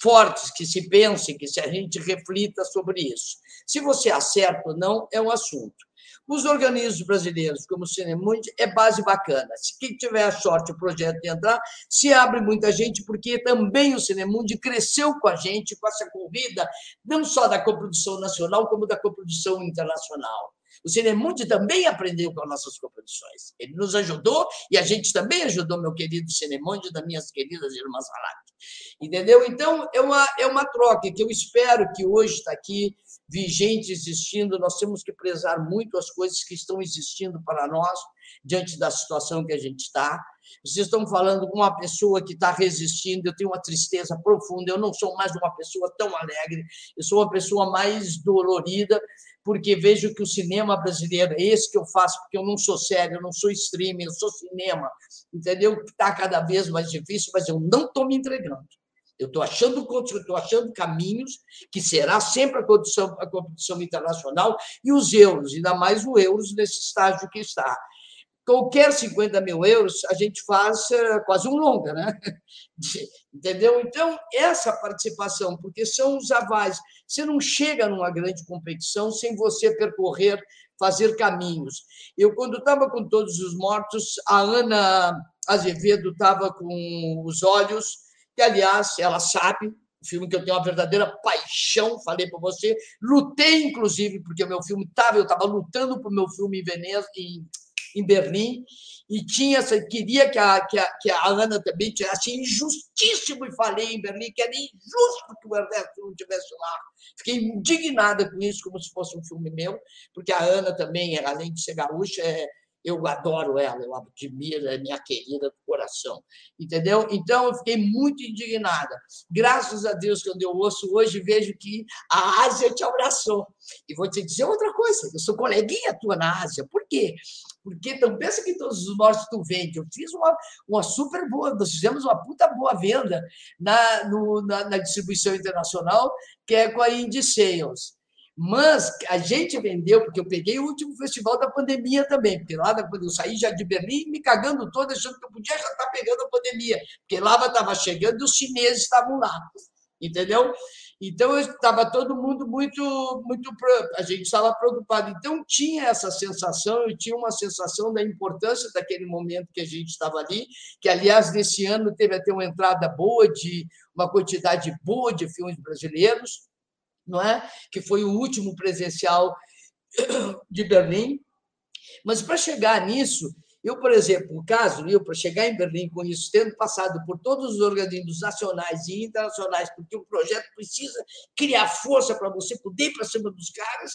fortes, que se pense, que se a gente reflita sobre isso. Se você acerta ou não, é um assunto. Os organismos brasileiros, como o Cinemundi, é base bacana. Se quem tiver a sorte, o projeto de entrar, se abre muita gente, porque também o Cinemundi cresceu com a gente, com essa corrida, não só da coprodução nacional, como da coprodução internacional. O Cinemundi também aprendeu com as nossas coproduções. Ele nos ajudou e a gente também ajudou meu querido Cinemundi das minhas queridas irmãs Halak. Entendeu? Então, é uma, é uma troca que eu espero que hoje está aqui vigente, existindo. Nós temos que prezar muito as coisas que estão existindo para nós diante da situação que a gente está. Vocês estão falando com uma pessoa que está resistindo, eu tenho uma tristeza profunda, eu não sou mais uma pessoa tão alegre, eu sou uma pessoa mais dolorida, porque vejo que o cinema brasileiro é esse que eu faço, porque eu não sou sério, eu não sou streaming, eu sou cinema, entendeu? Está cada vez mais difícil, mas eu não estou me entregando. Eu estou achando, estou achando caminhos que será sempre a competição, a competição internacional e os euros, ainda mais o euros nesse estágio que está. Qualquer 50 mil euros a gente faz eh, quase um longa, né? <laughs> Entendeu? Então, essa participação, porque são os avais. Você não chega numa grande competição sem você percorrer, fazer caminhos. Eu, quando estava com todos os mortos, a Ana Azevedo estava com os olhos que, aliás, ela sabe, um filme que eu tenho uma verdadeira paixão, falei para você, lutei, inclusive, porque o meu filme estava, eu estava lutando para o meu filme em Veneza, em, em Berlim, e tinha queria que a, que a, que a Ana também tirasse injustíssimo, e falei em Berlim que era injusto que o Ernesto não estivesse lá. Fiquei indignada com isso, como se fosse um filme meu, porque a Ana também, além de ser gaúcha, é, eu adoro ela, eu admiro, é minha querida do coração, entendeu? Então, eu fiquei muito indignada. Graças a Deus, quando eu ouço hoje, vejo que a Ásia te abraçou. E vou te dizer outra coisa, eu sou coleguinha tua na Ásia. Por quê? Porque não pensa que todos os mortos tu vende. Eu fiz uma, uma super boa, nós fizemos uma puta boa venda na, no, na, na distribuição internacional, que é com a Indie Sales. Mas a gente vendeu, porque eu peguei o último festival da pandemia também, porque lá quando eu saí já de Berlim, me cagando todo, achando que eu podia já estar pegando a pandemia, porque lá estava chegando e os chineses estavam lá, entendeu? Então estava todo mundo muito, muito, a gente estava preocupado. Então tinha essa sensação, eu tinha uma sensação da importância daquele momento que a gente estava ali, que aliás nesse ano teve até uma entrada boa de uma quantidade boa de filmes brasileiros não é? que foi o último presencial de Berlim. Mas para chegar nisso, eu, por exemplo, no caso, eu para chegar em Berlim com isso, tendo passado por todos os organismos nacionais e internacionais, porque o projeto precisa criar força para você poder ir para cima dos caras,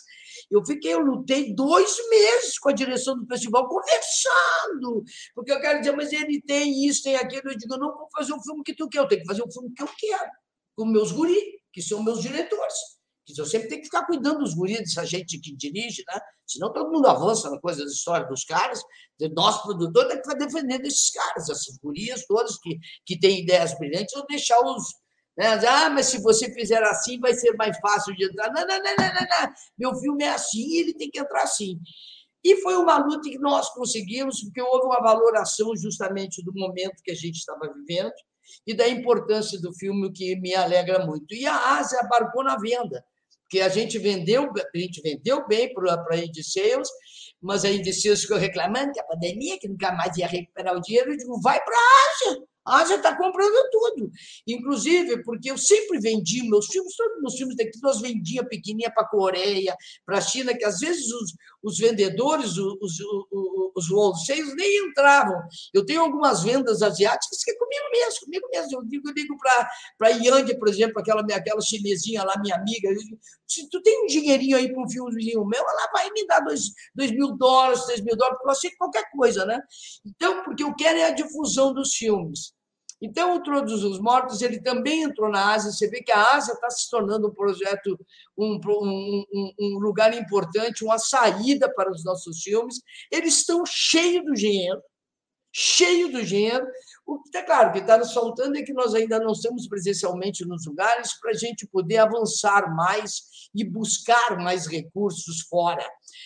eu fiquei, eu lutei dois meses com a direção do festival, conversando, porque eu quero dizer, mas ele tem isso, tem aquilo, eu digo, não vou fazer o filme que tu quer, eu tenho que fazer o filme que eu quero, com meus guris, que são meus diretores. Eu sempre tenho que ficar cuidando dos guris, dessa gente que dirige, né? Senão todo mundo avança na coisa da história dos caras. Nosso produtor tem que ficar defendendo esses caras, essas gurias todas que, que têm ideias brilhantes, ou deixar os. Né? Ah, mas se você fizer assim, vai ser mais fácil de entrar. Não, não, não, não, não, não. Meu filme é assim ele tem que entrar assim. E foi uma luta que nós conseguimos, porque houve uma valoração justamente do momento que a gente estava vivendo e da importância do filme, que me alegra muito. E a Ásia abarcou na venda, porque a gente vendeu, a gente vendeu bem para a Indie Sales, mas a Indie Sales ficou reclamando que a pandemia, que nunca mais ia recuperar o dinheiro, eu digo, vai para a Ásia, a Ásia está comprando tudo. Inclusive, porque eu sempre vendi meus filmes, todos os meus filmes daqui, nós vendíamos pequenininha para a Coreia, para a China, que às vezes os, os vendedores, os, os, nem entravam. Eu tenho algumas vendas asiáticas que é comigo mesmo, comigo mesmo. Eu digo, digo para a Yang, por exemplo, aquela, aquela chinesinha lá, minha amiga, digo, se tu tem um dinheirinho aí para um filmezinho meu, ela vai me dar dois, dois mil dólares, três mil dólares, porque eu aceito qualquer coisa, né? Então, porque eu quero é a difusão dos filmes. Então, o Todos os Mortos ele também entrou na Ásia. Você vê que a Ásia está se tornando um projeto, um, um, um, lugar importante, uma saída para os nossos filmes. Eles estão cheios do dinheiro, cheio do dinheiro. O que está claro, o que está nos faltando é que nós ainda não estamos presencialmente nos lugares para a gente poder avançar mais e buscar mais recursos fora.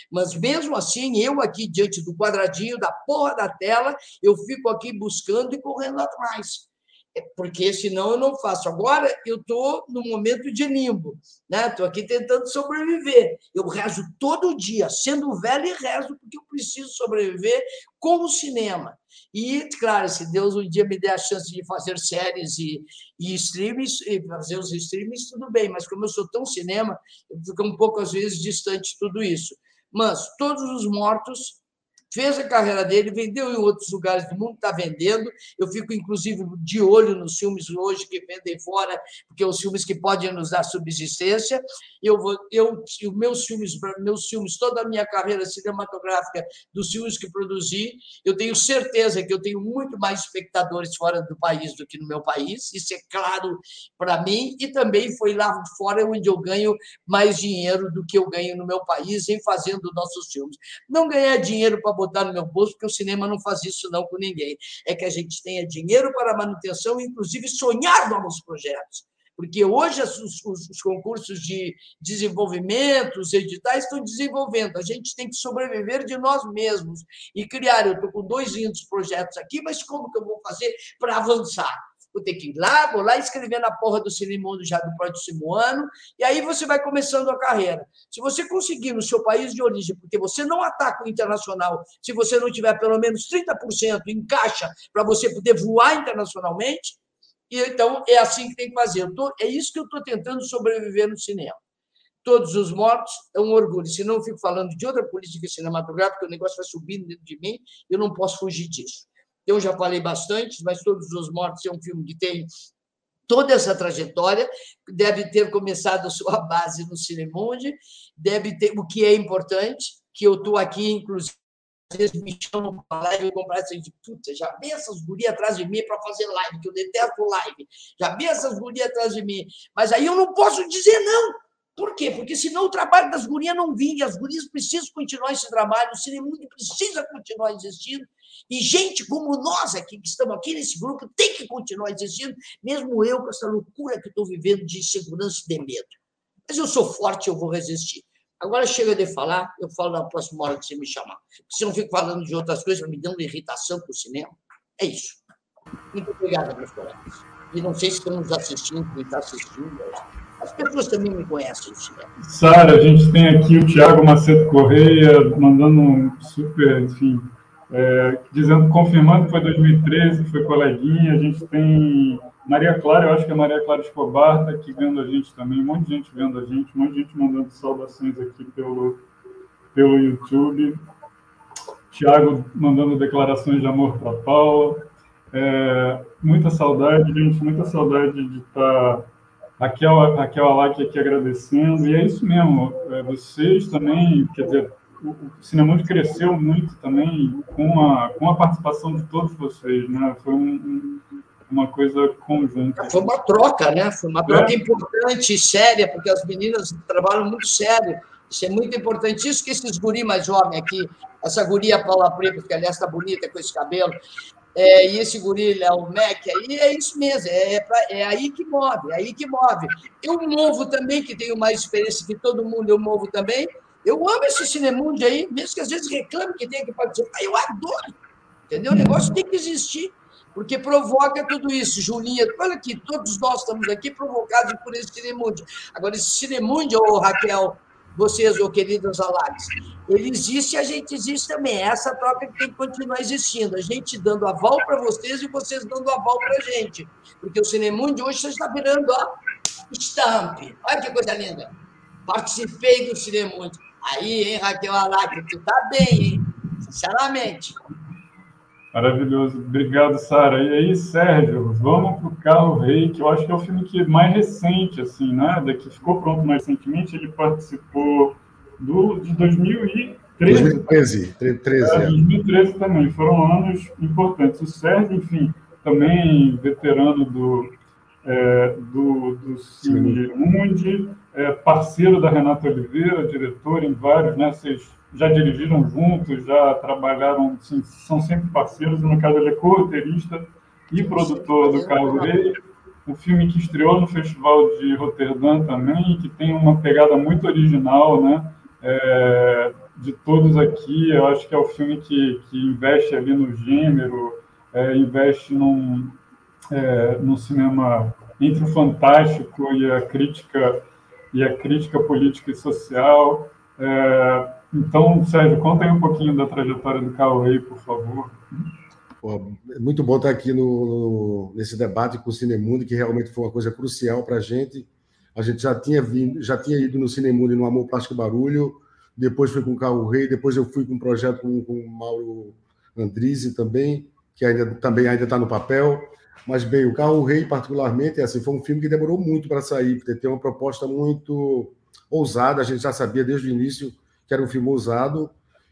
Mas mesmo assim, eu aqui diante do quadradinho da porra da tela, eu fico aqui buscando e correndo atrás porque senão eu não faço. Agora eu estou no momento de limbo, né? Estou aqui tentando sobreviver. Eu rezo todo dia, sendo velho e rezo porque eu preciso sobreviver com o cinema. E, claro, se Deus um dia me der a chance de fazer séries e, e streams, e fazer os streams, tudo bem, mas como eu sou tão cinema, eu fico um pouco, às vezes, distante de tudo isso. Mas todos os mortos fez a carreira dele, vendeu em outros lugares do mundo, está vendendo. Eu fico, inclusive, de olho nos filmes hoje que vendem fora, porque são os filmes que podem nos dar subsistência. Eu vou, eu, meus filmes, meus filmes, toda a minha carreira cinematográfica, dos filmes que produzi, eu tenho certeza que eu tenho muito mais espectadores fora do país do que no meu país. Isso é claro para mim. E também foi lá fora onde eu ganho mais dinheiro do que eu ganho no meu país em fazendo nossos filmes. Não ganhar dinheiro para botar no meu bolso, porque o cinema não faz isso não com ninguém. É que a gente tenha dinheiro para manutenção, inclusive sonhar novos projetos. Porque hoje os, os, os concursos de desenvolvimento, os editais estão desenvolvendo. A gente tem que sobreviver de nós mesmos e criar. Eu estou com dois lindos projetos aqui, mas como que eu vou fazer para avançar? Vou ter que ir lá, vou lá escrever na porra do Cinemundo já do próximo ano, e aí você vai começando a carreira. Se você conseguir no seu país de origem, porque você não ataca o internacional, se você não tiver pelo menos 30% em caixa para você poder voar internacionalmente, então é assim que tem que fazer. Tô, é isso que eu estou tentando sobreviver no cinema. Todos os mortos é um orgulho. Se não, fico falando de outra política cinematográfica, o negócio vai subindo dentro de mim, eu não posso fugir disso. Eu já falei bastante, mas Todos os Mortos é um filme que tem toda essa trajetória, deve ter começado a sua base no Cinemundi, deve ter o que é importante, que eu estou aqui, inclusive, às vezes me chamam para live e comprar essa de puta, já vem essas gurias atrás de mim para fazer live, que eu detesto live, já vem essas gurias atrás de mim, mas aí eu não posso dizer não, por quê? Porque senão o trabalho das gurias não vinha, as gurias precisam continuar esse trabalho, o Cinemundo precisa continuar existindo, e gente como nós aqui, que estamos aqui nesse grupo, tem que continuar existindo, mesmo eu com essa loucura que estou vivendo de insegurança e de medo. Mas eu sou forte, eu vou resistir. Agora chega de falar, eu falo na próxima hora que você me chamar. Se eu fico falando de outras coisas, me dando irritação para o cinema. É isso. Muito obrigado, meus colegas. E não sei se estão nos assistindo, quem está assistindo. As pessoas também me conhecem. Sara, a gente tem aqui o Tiago Macedo Correia mandando um super, enfim, é, dizendo, confirmando que foi 2013, que foi coleguinha. A gente tem Maria Clara, eu acho que é Maria Clara Escobar está aqui vendo a gente também, um monte de gente vendo a gente, um monte de gente mandando saudações aqui pelo, pelo YouTube. Tiago mandando declarações de amor para Paula. É, muita saudade, gente, muita saudade de estar. Tá... Raquel, Raquel Alac aqui agradecendo, e é isso mesmo, é, vocês também, quer dizer, o, Cinemundo cresceu muito também com a, com a participação de todos vocês, né? Foi um, um, uma coisa conjunta. Foi uma troca, né? Foi uma troca é. importante e séria, porque as meninas trabalham muito sério. Isso é muito importante. Isso que esses guri mais jovens aqui, essa guria Paula Preta, que aliás está bonita com esse cabelo, é, e esse guri, é o Mac, aí é isso mesmo, é, pra, é aí que move, é aí que move. Eu movo também, que tenho mais experiência que todo mundo, eu movo também, Eu amo esse Cinemundo aí, mesmo que às vezes reclame que tem que participar. Eu adoro. Entendeu? O negócio tem que existir, porque provoca tudo isso. Julinha, olha aqui, todos nós estamos aqui provocados por esse Cinemundo. Agora, esse Cinemundo, ô Raquel, vocês, ô queridos Alares, ele existe e a gente existe também. Essa troca que tem que continuar existindo. A gente dando aval para vocês e vocês dando aval para a gente. Porque o Cinemundo hoje está virando, ó, estampe. Olha que coisa linda. Participei do Cinemundo. Aí, hein, Raquel Alac, tu tá bem, hein? Sinceramente. Maravilhoso. Obrigado, Sara. E aí, Sérgio, vamos para o Carro Rei, que eu acho que é o filme que mais recente, assim, né? Que ficou pronto mais recentemente. Ele participou do, de 2013. 2013. 13, é, 2013 também. Foram anos importantes. O Sérgio, enfim, também veterano do, é, do, do Cine Mundi, é, parceiro da Renata Oliveira, diretor em vários, né? Vocês já dirigiram juntos, já trabalharam, são sempre parceiros, no caso ele é co-roteirista e produtor do Carro Rei, um filme que estreou no Festival de Roterdã também, que tem uma pegada muito original, né? É, de todos aqui, eu acho que é o filme que, que investe ali no gênero, é, investe num, é, no cinema entre o fantástico e a crítica e a crítica política e social. É, então, Sérgio, conta aí um pouquinho da trajetória do Cauê, por favor. Pô, muito bom estar aqui no, nesse debate com o Cinemundo, que realmente foi uma coisa crucial para a gente. A gente já tinha, vindo, já tinha ido no Cinemundo no Amor Plástico e Barulho, depois fui com o Carro Rei, depois eu fui com um projeto com, com o Mauro Andrizzi também, que ainda também ainda está no papel. Mas, bem, o Carro Rei, particularmente, é assim, foi um filme que demorou muito para sair, porque tem uma proposta muito ousada. A gente já sabia desde o início que era um filme ousado.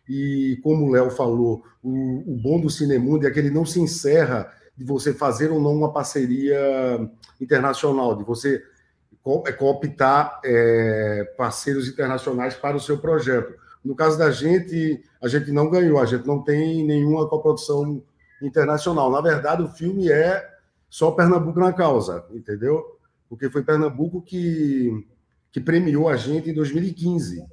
E, como o Léo falou, o, o bom do Cinemundo é que ele não se encerra de você fazer ou não uma parceria internacional, de você é, cooptar é, parceiros internacionais para o seu projeto. No caso da gente, a gente não ganhou, a gente não tem nenhuma coprodução internacional. Na verdade, o filme é só Pernambuco na causa, entendeu? Porque foi Pernambuco que, que premiou a gente em 2015.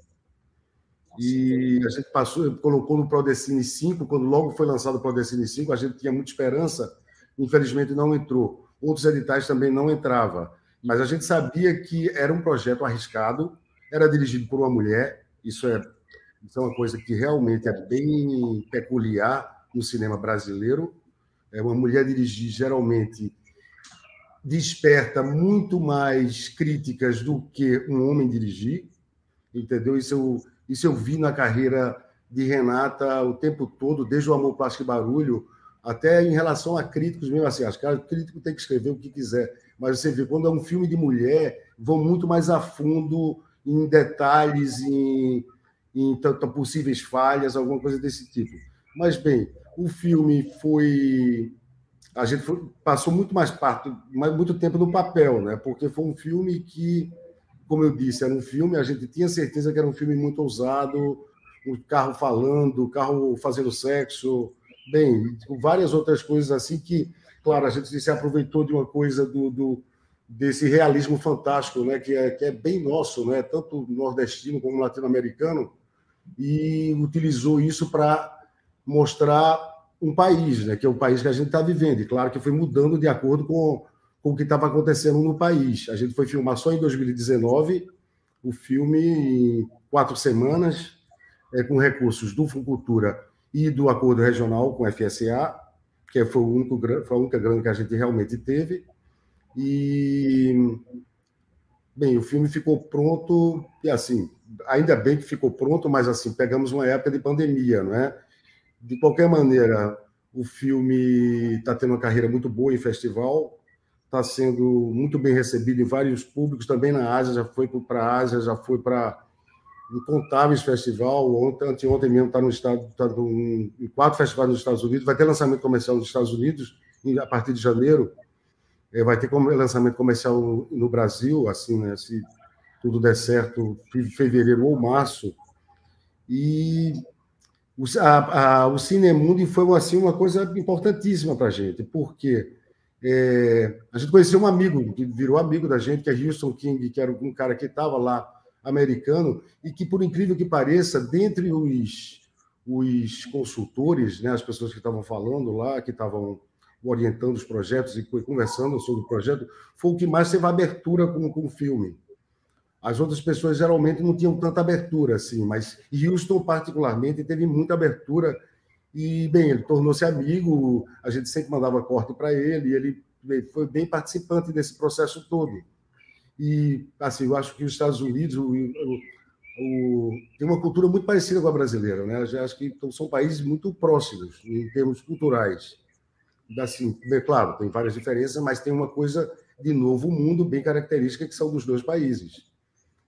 E a gente passou, colocou no Prodecine 5, quando logo foi lançado o Prodecine 5, a gente tinha muita esperança, infelizmente não entrou. Outros editais também não entravam. Mas a gente sabia que era um projeto arriscado, era dirigido por uma mulher, isso é, isso é uma coisa que realmente é bem peculiar no cinema brasileiro. É uma mulher dirigir geralmente desperta muito mais críticas do que um homem dirigir, entendeu? Isso eu, isso eu vi na carreira de Renata o tempo todo, desde o Amor Plástico e Barulho, até em relação a críticos mesmo assim. Acho que o crítico tem que escrever o que quiser, mas você vê, quando é um filme de mulher, vão muito mais a fundo em detalhes, em, em possíveis falhas, alguma coisa desse tipo. Mas, bem, o filme foi. A gente foi, passou muito mais parte, muito tempo no papel, né? Porque foi um filme que como eu disse, era um filme, a gente tinha certeza que era um filme muito ousado, o carro falando, o carro fazendo sexo, bem, várias outras coisas assim que, claro, a gente se aproveitou de uma coisa do, do desse realismo fantástico, né, que é, que é bem nosso, né, tanto nordestino como latino-americano, e utilizou isso para mostrar um país, né, que é o país que a gente está vivendo. E claro que foi mudando de acordo com com o que estava acontecendo no país. A gente foi filmar só em 2019 o filme em quatro semanas, é, com recursos do Funcultura e do Acordo Regional com a FSA, que foi, o único, foi a única grana que a gente realmente teve. E, bem, o filme ficou pronto, e assim, ainda bem que ficou pronto, mas assim, pegamos uma época de pandemia, não é? De qualquer maneira, o filme está tendo uma carreira muito boa em festival, está sendo muito bem recebido em vários públicos, também na Ásia, já foi para a Ásia, já foi para incontáveis festival. Ontem, anteontem mesmo está no estado, está em quatro festivais nos Estados Unidos. Vai ter lançamento comercial nos Estados Unidos a partir de janeiro. É, vai ter lançamento comercial no Brasil, assim, né, se tudo der certo, fevereiro ou março. E o, a, a, o Cinemundo foi assim, uma coisa importantíssima para a gente, porque é, a gente conheceu um amigo, que virou amigo da gente, que é Houston King, que era um cara que estava lá americano e que, por incrível que pareça, dentre os, os consultores, né, as pessoas que estavam falando lá, que estavam orientando os projetos e conversando sobre o projeto, foi o que mais teve abertura com, com o filme. As outras pessoas geralmente não tinham tanta abertura assim, mas Houston, particularmente, teve muita abertura. E, bem, ele tornou-se amigo, a gente sempre mandava corte para ele, e ele foi bem participante desse processo todo. E, assim, eu acho que os Estados Unidos o, o, tem uma cultura muito parecida com a brasileira, né? Eu acho que então, são países muito próximos em termos culturais. Assim, é claro, tem várias diferenças, mas tem uma coisa de novo mundo bem característica que são dos dois países.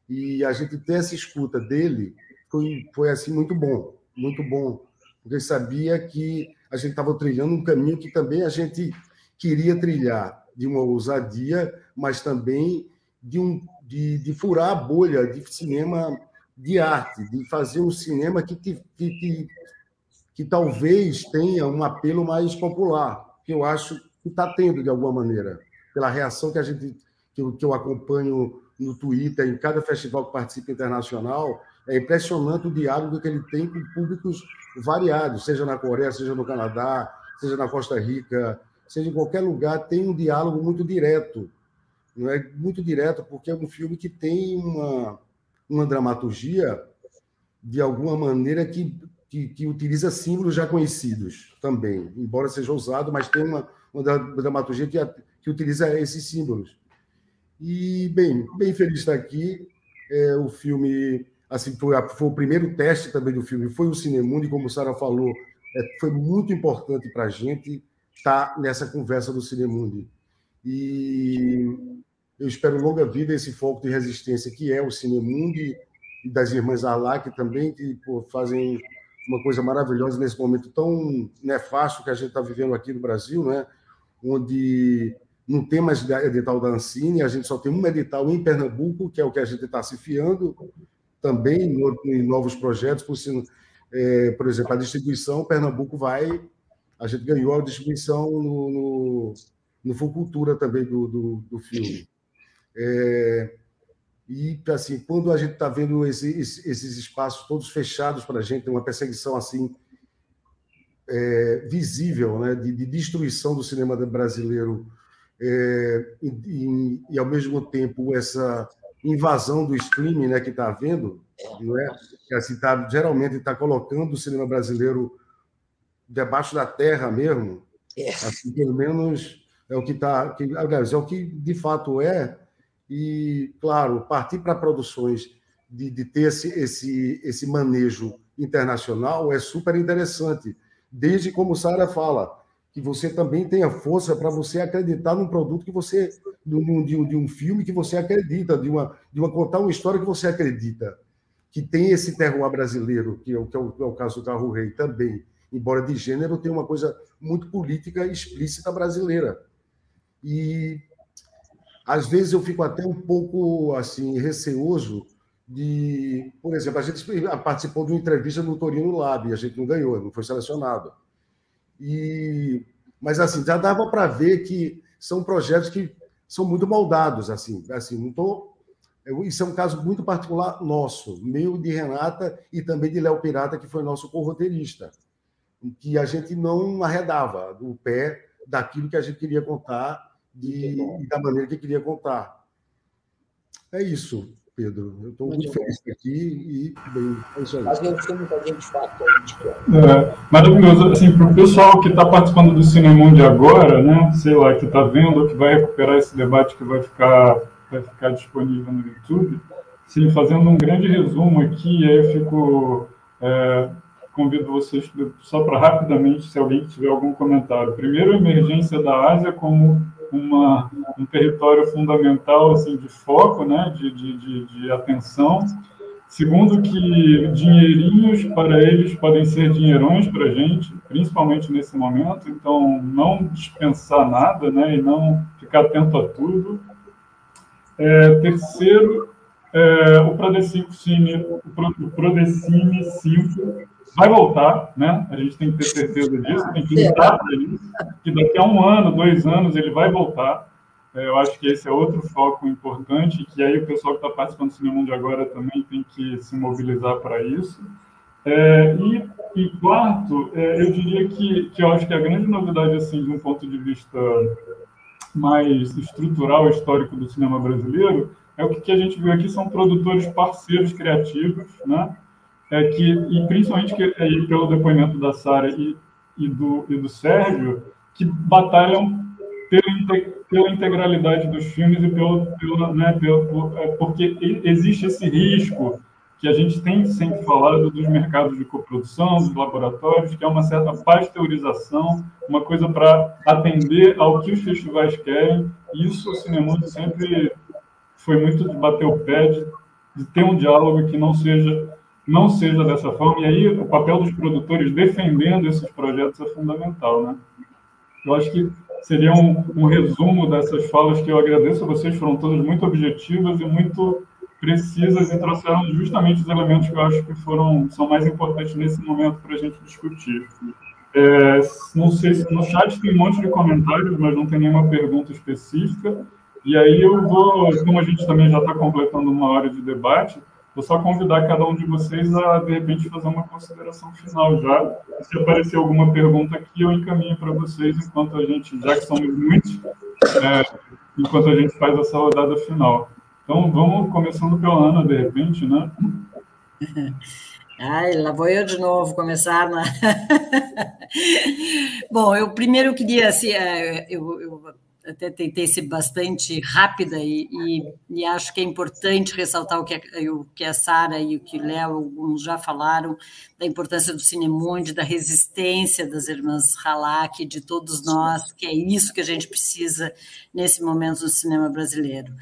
E a gente ter essa escuta dele foi, foi assim muito bom, muito bom, porque sabia que a gente estava trilhando um caminho que também a gente queria trilhar de uma ousadia, mas também de, um, de, de furar a bolha de cinema de arte, de fazer um cinema que, que, que, que talvez tenha um apelo mais popular, que eu acho que está tendo de alguma maneira, pela reação que a gente que eu, que eu acompanho no Twitter, em cada festival que participa internacional, é impressionante o diálogo que ele tem com públicos variados, seja na Coreia, seja no Canadá, seja na Costa Rica, seja em qualquer lugar, tem um diálogo muito direto. Não é muito direto porque é um filme que tem uma, uma dramaturgia de alguma maneira que, que, que utiliza símbolos já conhecidos também, embora seja ousado, mas tem uma, uma dramaturgia que, que utiliza esses símbolos. E, bem, bem feliz de estar aqui. É, o filme, assim, foi, a, foi, o primeiro teste também do filme, foi o Cinemundo, e como Sara falou, é, foi muito importante para a gente estar nessa conversa do Cinemundo. E eu espero longa vida esse foco de resistência que é o Cinemundo e das Irmãs Arlac também, que pô, fazem uma coisa maravilhosa nesse momento tão nefasto que a gente está vivendo aqui no Brasil, né? onde não tem mais edital da Ancine, a gente só tem um edital em Pernambuco, que é o que a gente está se fiando também em novos projetos. Por, é, por exemplo, a distribuição, Pernambuco vai. A gente ganhou a distribuição no, no, no Fucultura também do, do, do filme. É, e, assim, quando a gente está vendo esse, esses espaços todos fechados para a gente, uma perseguição assim é, visível né, de, de destruição do cinema brasileiro é, e, e, e, ao mesmo tempo essa invasão do streaming né, que está havendo, não é? Que assim, tá, geralmente está colocando o cinema brasileiro debaixo da terra mesmo, é. assim, pelo menos é o que está, que, aliás, é o que de fato é, e, claro, partir para produções de, de ter esse, esse, esse manejo internacional é super interessante, desde como Sara fala, que você também tenha força para você acreditar num produto que você, de um, de um, filme que você acredita, de uma, de uma contar uma história que você acredita, que tem esse terroir brasileiro, que é o, que é o, é o caso do Carro Rei também, embora de gênero, tem uma coisa muito política explícita brasileira. E às vezes eu fico até um pouco assim receoso de, por exemplo, a gente participou de uma entrevista no Torino Lab, a gente não ganhou, não foi selecionado. E, mas assim, já dava para ver que são projetos que são muito moldados, assim, assim, não tô isso é um caso muito particular nosso, meu de Renata e também de Léo Pirata, que foi nosso corroteirista, que a gente não arredava o pé daquilo que a gente queria contar de, da maneira que queria contar. É isso. Pedro. Eu estou muito, muito feliz aqui e bem, é isso aí. Mas não tem muita gente fato. É, maravilhoso. Assim, para o pessoal que está participando do Cinemundo agora, né, sei lá, que está vendo, que vai recuperar esse debate que vai ficar, vai ficar disponível no YouTube, sim, fazendo um grande resumo aqui, aí eu fico. É, convido vocês só para rapidamente, se alguém tiver algum comentário. Primeiro, a emergência da Ásia como uma, um território fundamental assim de foco, né, de, de, de, de atenção. Segundo, que dinheirinhos para eles podem ser dinheirões para a gente, principalmente nesse momento. Então, não dispensar nada, né, e não ficar atento a tudo. É, terceiro, é, o Prodecine, o Prodecine 5 vai voltar, né? A gente tem que ter certeza disso, tem que lutar para isso, que daqui a um ano, dois anos, ele vai voltar. É, eu acho que esse é outro foco importante, que aí o pessoal que está participando do Cinema de agora também tem que se mobilizar para isso. É, e, e, quarto, é, eu diria que, que eu acho que a grande novidade, assim, de um ponto de vista mais estrutural, histórico do cinema brasileiro, é o que, que a gente viu aqui são produtores parceiros criativos, né? É que, e principalmente que, aí, pelo depoimento da Sara e, e, do, e do Sérgio, que batalham pela, pela integralidade dos filmes e pelo, pelo, né, pelo, é, porque existe esse risco que a gente tem sempre falado dos mercados de coprodução, dos laboratórios, que é uma certa pasteurização, uma coisa para atender ao que os festivais querem. Isso o cinema sempre foi muito de bater o pé, de, de ter um diálogo que não seja não seja dessa forma. E aí o papel dos produtores defendendo esses projetos é fundamental, né? Eu acho que seria um, um resumo dessas falas que eu agradeço a vocês, foram todas muito objetivas e muito precisas e trouxeram justamente os elementos que eu acho que foram são mais importantes nesse momento para a gente discutir. É, não sei se no chat tem um monte de comentários, mas não tem nenhuma pergunta específica. E aí eu vou, como a gente também já está completando uma hora de debate, vou só convidar cada um de vocês a, de repente, fazer uma consideração final já. Se aparecer alguma pergunta aqui, eu encaminho para vocês, enquanto a gente, já que somos muitos, é, enquanto a gente faz essa rodada final. Então, vamos começando pela Ana, de repente, né? Ai, lá vou eu de novo começar. Né? <laughs> Bom, eu primeiro queria, assim, é, eu, eu até tentei ser bastante rápida e, e, e, acho que é importante ressaltar o que a, o que a Sara e o que o Léo alguns já falaram da importância do Cinemundi, da resistência das irmãs Halak, de todos nós, que é isso que a gente precisa nesse momento no cinema brasileiro.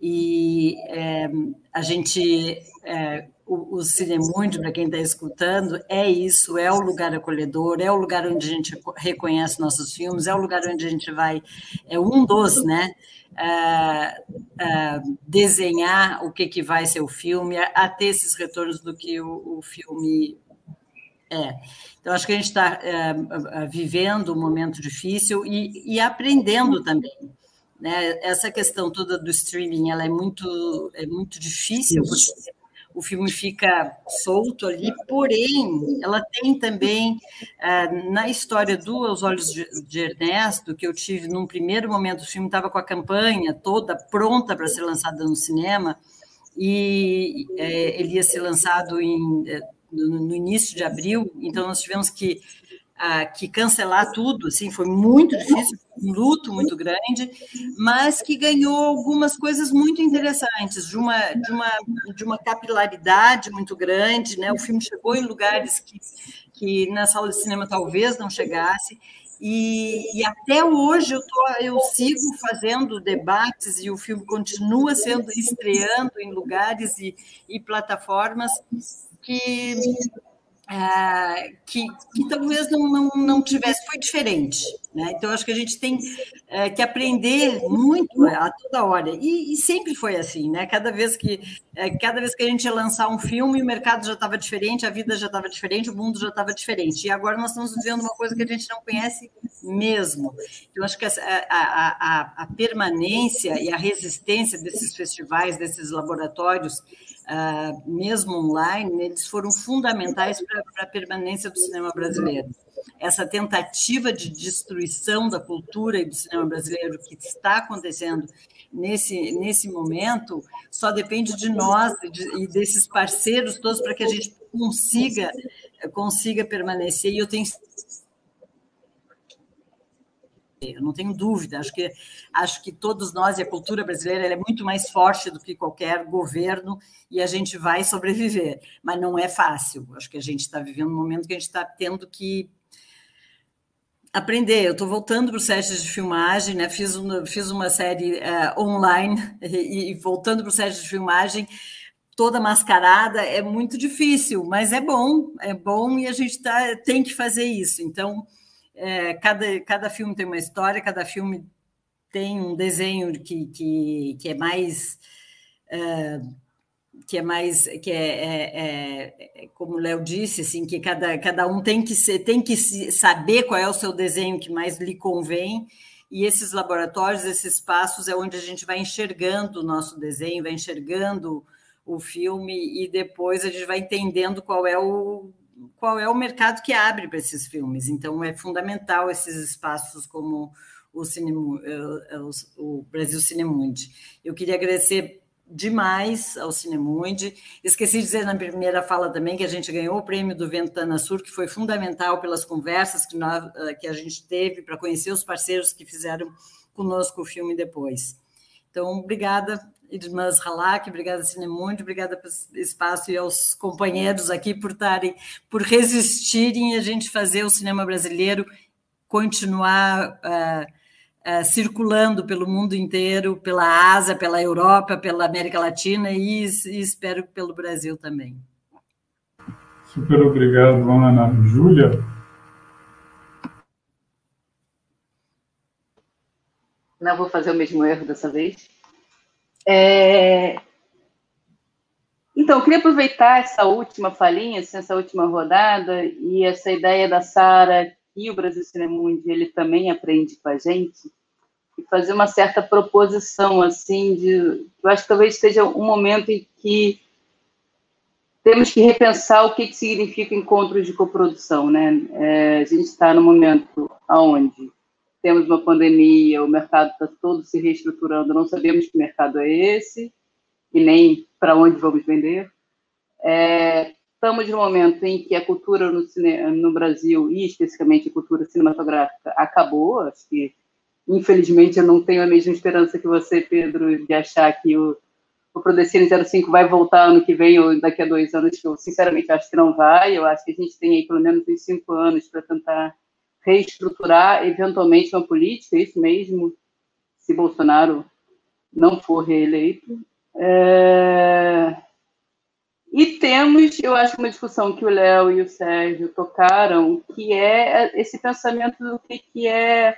E é, a gente, é, o, o Cinemundi, para quem está escutando, é isso, é o lugar acolhedor, é o lugar onde a gente reconhece nossos filmes, é o lugar onde a gente vai, é um dos, né? É, é, desenhar o que, que vai ser o filme, a, a ter esses retornos do que o, o filme é. Então, acho que a gente está é, vivendo um momento difícil e, e aprendendo também. Né? Essa questão toda do streaming ela é muito, é muito difícil, Isso. porque o filme fica solto ali, porém, ela tem também, ah, na história do Aos Olhos de Ernesto, que eu tive num primeiro momento, o filme estava com a campanha toda pronta para ser lançada no cinema, e é, ele ia ser lançado em, é, no início de abril, então nós tivemos que que cancelar tudo, assim, foi muito difícil, um luto muito grande, mas que ganhou algumas coisas muito interessantes, de uma, de uma, de uma capilaridade muito grande, né? O filme chegou em lugares que, que na sala de cinema talvez não chegasse, e, e, até hoje eu, tô, eu sigo fazendo debates e o filme continua sendo estreando em lugares e, e plataformas que que, que, talvez não, não, não tivesse, foi diferente. Né? Então, acho que a gente tem é, que aprender muito a toda hora. E, e, sempre foi assim, né? Cada vez que, é, cada vez que a gente ia lançar um filme, o mercado já estava diferente, a vida já estava diferente, o mundo já estava diferente. E agora nós estamos vivendo uma coisa que a gente não conhece mesmo. Eu acho que a, a, a, a permanência e a resistência desses festivais, desses laboratórios, uh, mesmo online, eles foram fundamentais para a permanência do cinema brasileiro. Essa tentativa de destruição da cultura e do cinema brasileiro que está acontecendo nesse, nesse momento só depende de nós e, de, e desses parceiros todos para que a gente consiga consiga permanecer. E eu tenho eu não tenho dúvida. Acho que, acho que todos nós e a cultura brasileira é muito mais forte do que qualquer governo e a gente vai sobreviver. Mas não é fácil. Acho que a gente está vivendo um momento que a gente está tendo que aprender. Eu estou voltando para os testes de filmagem, né? Fiz uma, fiz uma série uh, online <laughs> e, e voltando para os testes de filmagem toda mascarada é muito difícil, mas é bom, é bom e a gente tá, tem que fazer isso. Então, é, cada, cada filme tem uma história, cada filme tem um desenho que, que, que é mais. É, que é mais que é, é, é como o Léo disse assim que cada, cada um tem que ser, tem que saber qual é o seu desenho que mais lhe convém e esses laboratórios, esses espaços, é onde a gente vai enxergando o nosso desenho, vai enxergando o filme e depois a gente vai entendendo qual é o qual é o mercado que abre para esses filmes. Então é fundamental esses espaços como o, Cinemu, eh, eh, o Brasil Cinemundi. Eu queria agradecer demais ao Cinemundi. Esqueci de dizer na primeira fala também que a gente ganhou o prêmio do Ventana Sur, que foi fundamental pelas conversas que, nós, eh, que a gente teve para conhecer os parceiros que fizeram conosco o filme depois. Então, obrigada, irmãs Halak, obrigada, Cinemundi, obrigada pelo espaço e aos companheiros aqui por estarem, por resistirem a gente fazer o cinema brasileiro continuar. Uh, uh, circulando pelo mundo inteiro, pela Ásia, pela Europa, pela América Latina e, e espero pelo Brasil também. Super obrigado, Ana. Júlia? Não vou fazer o mesmo erro dessa vez. É... Então, eu queria aproveitar essa última falinha, assim, essa última rodada e essa ideia da Sara que o Brasil Cinemundi ele também aprende com a gente, e fazer uma certa proposição, assim, de. Eu acho que talvez seja um momento em que temos que repensar o que, que significa encontros de coprodução, né? É, a gente está no momento onde temos uma pandemia, o mercado está todo se reestruturando, não sabemos que mercado é esse e nem para onde vamos vender. É, estamos no momento em que a cultura no, no Brasil, e especificamente a cultura cinematográfica, acabou, acho que Infelizmente, eu não tenho a mesma esperança que você, Pedro, de achar que o, o Prodecine 05 vai voltar ano que vem ou daqui a dois anos, eu sinceramente acho que não vai. Eu acho que a gente tem aí pelo menos uns cinco anos para tentar reestruturar eventualmente uma política, isso mesmo, se Bolsonaro não for reeleito. É... E temos, eu acho, uma discussão que o Léo e o Sérgio tocaram, que é esse pensamento do que, que é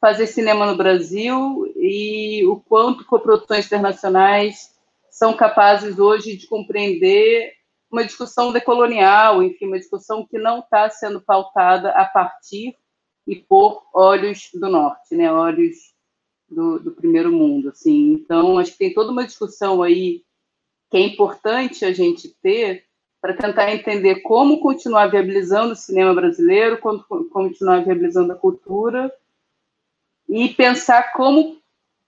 fazer cinema no Brasil e o quanto coproduções internacionais são capazes hoje de compreender uma discussão decolonial, enfim, uma discussão que não está sendo pautada a partir e por olhos do norte, né, olhos do, do primeiro mundo, assim. Então, acho que tem toda uma discussão aí que é importante a gente ter para tentar entender como continuar viabilizando o cinema brasileiro, como continuar viabilizando a cultura e pensar como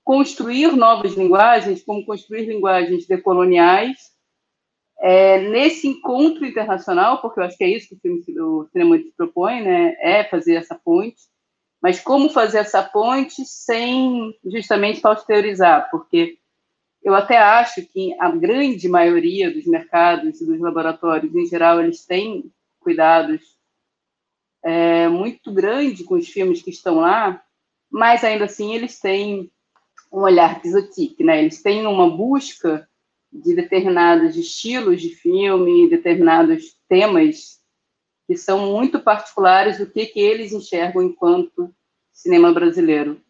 construir novas linguagens, como construir linguagens decoloniais é, nesse encontro internacional, porque eu acho que é isso que o, filme, o cinema se propõe, né? É fazer essa ponte, mas como fazer essa ponte sem justamente pausterizar, porque eu até acho que a grande maioria dos mercados e dos laboratórios, em geral, eles têm cuidados é, muito grande com os filmes que estão lá, mas ainda assim eles têm um olhar pisotique, né? Eles têm uma busca de determinados estilos de filme, determinados temas que são muito particulares do que, que eles enxergam enquanto cinema brasileiro.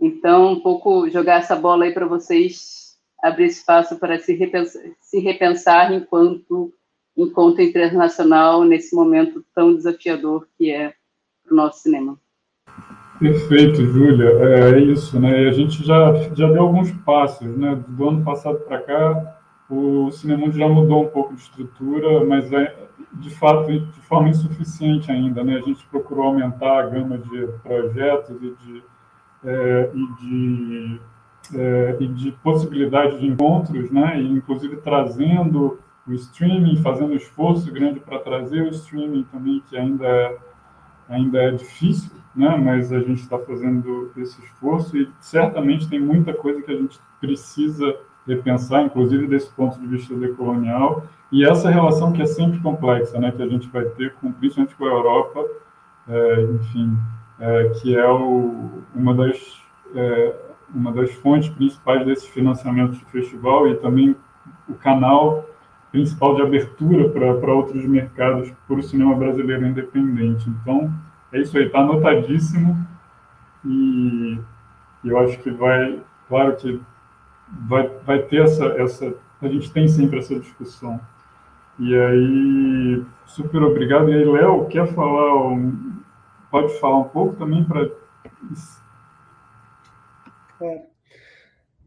Então, um pouco jogar essa bola aí para vocês abrir espaço para se repensar, se repensar enquanto encontro internacional nesse momento tão desafiador que é o nosso cinema. Perfeito, Júlia. É, é isso, né? a gente já, já deu alguns passos, né? Do ano passado para cá, o Cinemundo já mudou um pouco de estrutura, mas é, de fato de forma insuficiente ainda, né? A gente procurou aumentar a gama de projetos e de, é, e de, é, e de possibilidades de encontros, né? E, inclusive trazendo o streaming, fazendo um esforço grande para trazer o streaming também, que ainda é, ainda é difícil né? mas a gente está fazendo esse esforço e certamente tem muita coisa que a gente precisa repensar, inclusive desse ponto de vista decolonial, e essa relação que é sempre complexa, né? que a gente vai ter, com, principalmente com a Europa, é, enfim, é, que é o, uma, das, é, uma das fontes principais desse financiamento de festival e também o canal principal de abertura para outros mercados para o cinema brasileiro independente. Então, é isso aí, está anotadíssimo. E eu acho que vai, claro que vai, vai ter essa, essa. A gente tem sempre essa discussão. E aí, super obrigado. E aí, Léo, quer falar? Um, pode falar um pouco também para É.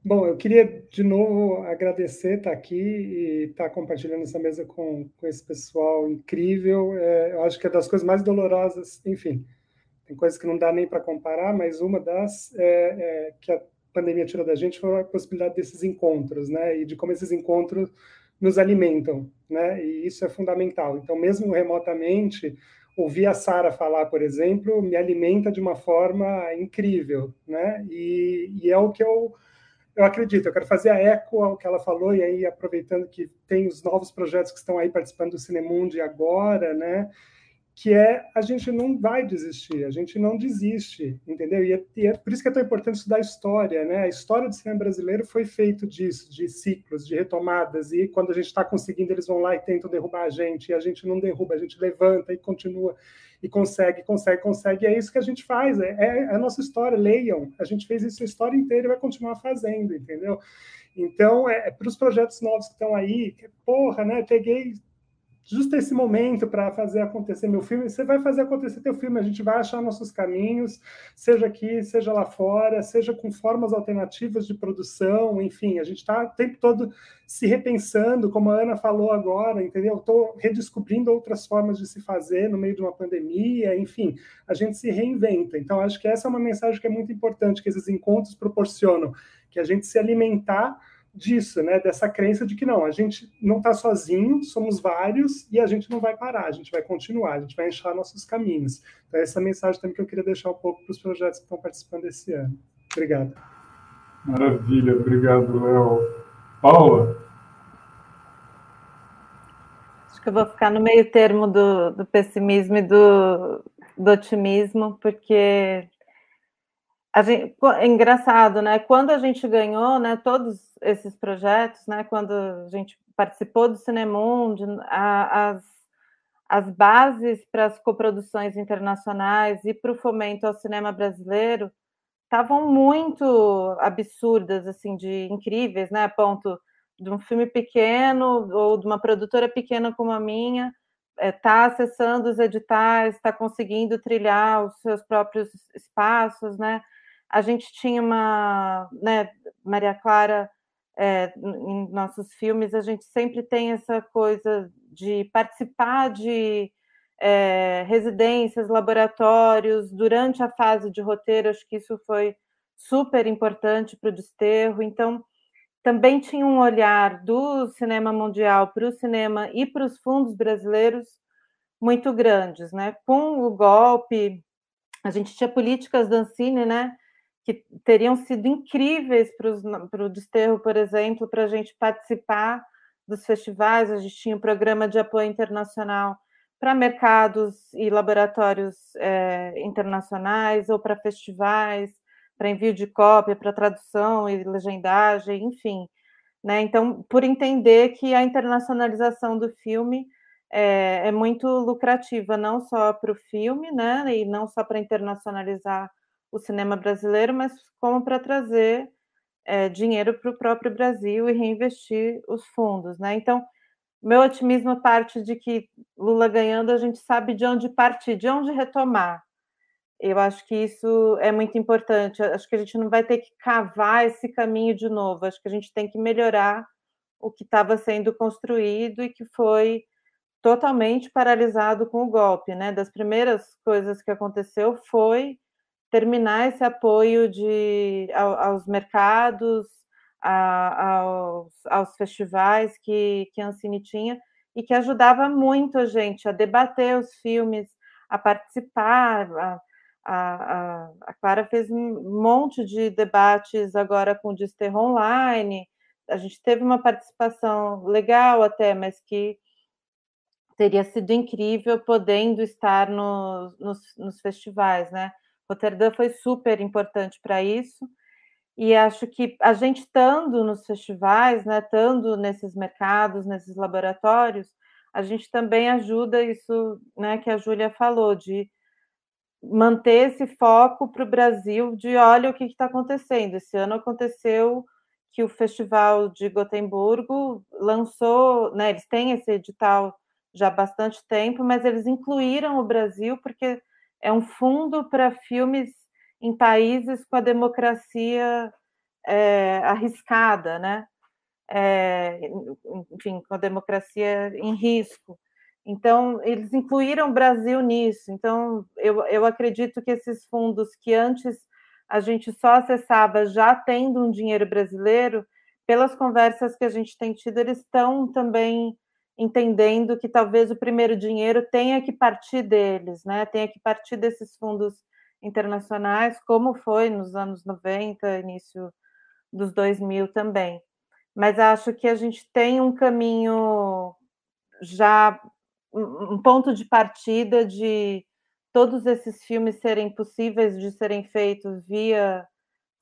Bom, eu queria de novo agradecer estar aqui e estar compartilhando essa mesa com, com esse pessoal incrível. É, eu acho que é das coisas mais dolorosas, enfim, tem coisas que não dá nem para comparar, mas uma das é, é, que pandemia tirou da gente foi a possibilidade desses encontros, né? E de como esses encontros nos alimentam, né? E isso é fundamental. Então, mesmo remotamente, ouvir a Sara falar, por exemplo, me alimenta de uma forma incrível, né? E, e é o que eu eu acredito, eu quero fazer a eco ao que ela falou, e aí aproveitando que tem os novos projetos que estão aí participando do Cinemundi agora, né? Que é a gente não vai desistir, a gente não desiste, entendeu? E é, e é por isso que é tão importante estudar história, né? A história do cinema brasileiro foi feito disso, de ciclos, de retomadas, e quando a gente está conseguindo, eles vão lá e tentam derrubar a gente, e a gente não derruba, a gente levanta e continua e consegue, consegue, consegue. E é isso que a gente faz, é, é a nossa história. Leiam, a gente fez isso a história inteira e vai continuar fazendo, entendeu? Então, é, é para os projetos novos que estão aí, porra, né? Peguei justo esse momento para fazer acontecer meu filme. Você vai fazer acontecer teu filme, a gente vai achar nossos caminhos, seja aqui, seja lá fora, seja com formas alternativas de produção, enfim, a gente está o tempo todo se repensando, como a Ana falou agora, entendeu? Estou redescobrindo outras formas de se fazer no meio de uma pandemia, enfim, a gente se reinventa. Então, acho que essa é uma mensagem que é muito importante, que esses encontros proporcionam, que a gente se alimentar disso, né? Dessa crença de que não, a gente não está sozinho, somos vários e a gente não vai parar, a gente vai continuar, a gente vai encher nossos caminhos. Então, essa mensagem também que eu queria deixar um pouco para os projetos que estão participando esse ano. Obrigado. Maravilha, obrigado, Léo. Paula? Acho que eu vou ficar no meio termo do, do pessimismo e do, do otimismo, porque gente, é engraçado, né? Quando a gente ganhou, né, todos esses projetos, né, quando a gente participou do Cinemundo, as, as bases para as coproduções internacionais e para o fomento ao cinema brasileiro estavam muito absurdas, assim, de incríveis, né? A ponto de um filme pequeno ou de uma produtora pequena como a minha está é, tá acessando os editais, está conseguindo trilhar os seus próprios espaços, né? A gente tinha uma, né, Maria Clara, é, em nossos filmes, a gente sempre tem essa coisa de participar de é, residências, laboratórios, durante a fase de roteiro, acho que isso foi super importante para o desterro. Então, também tinha um olhar do cinema mundial para o cinema e para os fundos brasileiros muito grandes, né? Com o golpe, a gente tinha políticas da Ancine, né? Que teriam sido incríveis para o Desterro, por exemplo, para a gente participar dos festivais. A gente tinha um programa de apoio internacional para mercados e laboratórios é, internacionais ou para festivais, para envio de cópia, para tradução e legendagem, enfim. Né? Então, por entender que a internacionalização do filme é, é muito lucrativa, não só para o filme, né? e não só para internacionalizar o cinema brasileiro, mas como para trazer é, dinheiro para o próprio Brasil e reinvestir os fundos, né? Então, meu otimismo parte de que Lula ganhando, a gente sabe de onde partir, de onde retomar. Eu acho que isso é muito importante. Acho que a gente não vai ter que cavar esse caminho de novo. Acho que a gente tem que melhorar o que estava sendo construído e que foi totalmente paralisado com o golpe, né? Das primeiras coisas que aconteceu foi terminar esse apoio de, aos mercados, a, aos, aos, festivais que, que a Ancine tinha e que ajudava muito a gente a debater os filmes, a participar. A, a, a Clara fez um monte de debates agora com o Desterro Online. A gente teve uma participação legal até, mas que teria sido incrível podendo estar no, nos, nos festivais, né? Roterdã foi super importante para isso. E acho que a gente estando nos festivais, né, estando nesses mercados, nesses laboratórios, a gente também ajuda isso, né, que a Júlia falou, de manter esse foco para o Brasil de olha o que está acontecendo. Esse ano aconteceu que o Festival de Gotemburgo lançou, né, eles têm esse edital já há bastante tempo, mas eles incluíram o Brasil porque é um fundo para filmes em países com a democracia é, arriscada, né? É, enfim, com a democracia em risco. Então, eles incluíram o Brasil nisso. Então, eu, eu acredito que esses fundos que antes a gente só acessava já tendo um dinheiro brasileiro, pelas conversas que a gente tem tido, eles estão também entendendo que talvez o primeiro dinheiro tenha que partir deles, né? Tenha que partir desses fundos internacionais, como foi nos anos 90, início dos 2000 também. Mas acho que a gente tem um caminho já um ponto de partida de todos esses filmes serem possíveis de serem feitos via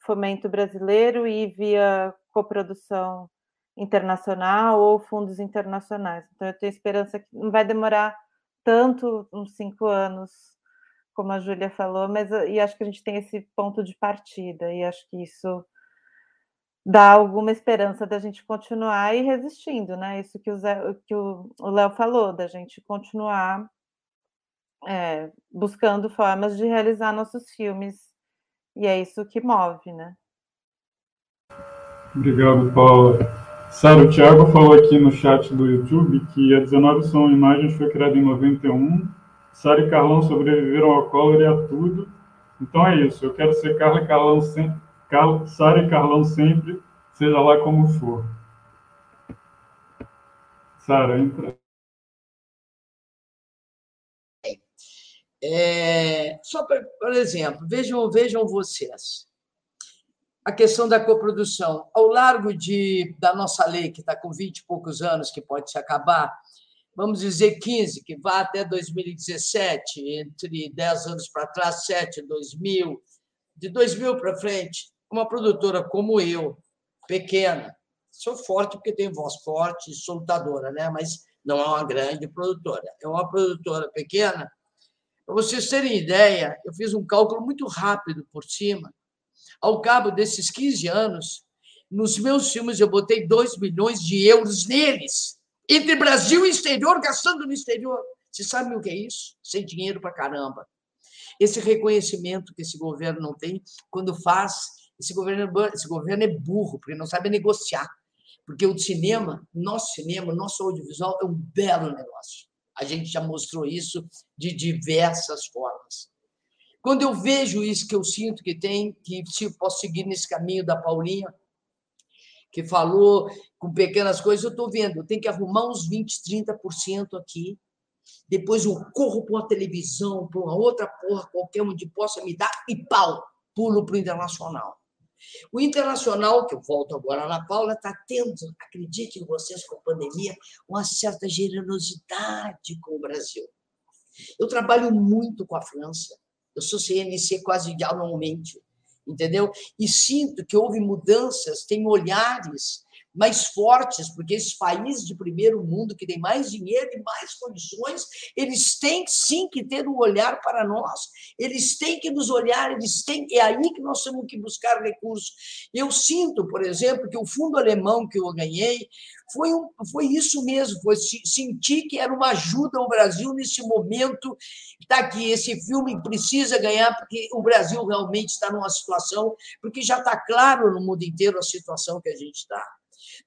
fomento brasileiro e via coprodução internacional ou fundos internacionais. Então, eu tenho esperança que não vai demorar tanto, uns cinco anos, como a Júlia falou, mas e acho que a gente tem esse ponto de partida, e acho que isso dá alguma esperança da gente continuar e resistindo, né? Isso que o que o Léo falou, da gente continuar é, buscando formas de realizar nossos filmes, e é isso que move, né? Obrigado, Paula. Sara, o Thiago falou aqui no chat do YouTube que a 19 Som Imagens foi criada em 91. Sara e Carlão sobreviveram ao cólera e a tudo. Então é isso. Eu quero ser Carla e Carlão sempre. Car... Sara e Carlão sempre, seja lá como for. Sara, entra. É, só por exemplo, vejam, vejam vocês a questão da coprodução. Ao largo de, da nossa lei, que está com 20 e poucos anos, que pode se acabar, vamos dizer 15, que vai até 2017, entre 10 anos para trás, 7, 2000, de 2000 para frente, uma produtora como eu, pequena, sou forte porque tenho voz forte, sou lutadora, né? mas não é uma grande produtora, é uma produtora pequena. Para vocês terem ideia, eu fiz um cálculo muito rápido por cima, ao cabo desses 15 anos, nos meus filmes eu botei 2 milhões de euros neles, entre Brasil e exterior, gastando no exterior. Você sabe o que é isso? Sem dinheiro para caramba. Esse reconhecimento que esse governo não tem, quando faz, esse governo, esse governo é burro, porque não sabe negociar. Porque o cinema, nosso cinema, nosso audiovisual é um belo negócio. A gente já mostrou isso de diversas formas. Quando eu vejo isso que eu sinto que tem, que se posso seguir nesse caminho da Paulinha, que falou com pequenas coisas, eu estou vendo, eu tenho que arrumar uns 20, 30% aqui, depois eu corro para uma televisão, para uma outra porra, qualquer onde possa me dar, e pau, pulo para o internacional. O internacional, que eu volto agora na Paula, está tendo, acreditem vocês com a pandemia, uma certa generosidade com o Brasil. Eu trabalho muito com a França, eu sou CNC quase anualmente, entendeu? E sinto que houve mudanças, tem olhares mais fortes, porque esses países de primeiro mundo que têm mais dinheiro e mais condições, eles têm sim que ter um olhar para nós, eles têm que nos olhar, eles têm, é aí que nós temos que buscar recursos. Eu sinto, por exemplo, que o fundo alemão que eu ganhei foi, um, foi isso mesmo, foi sentir que era uma ajuda ao Brasil nesse momento, está aqui, esse filme precisa ganhar, porque o Brasil realmente está numa situação, porque já está claro no mundo inteiro a situação que a gente está.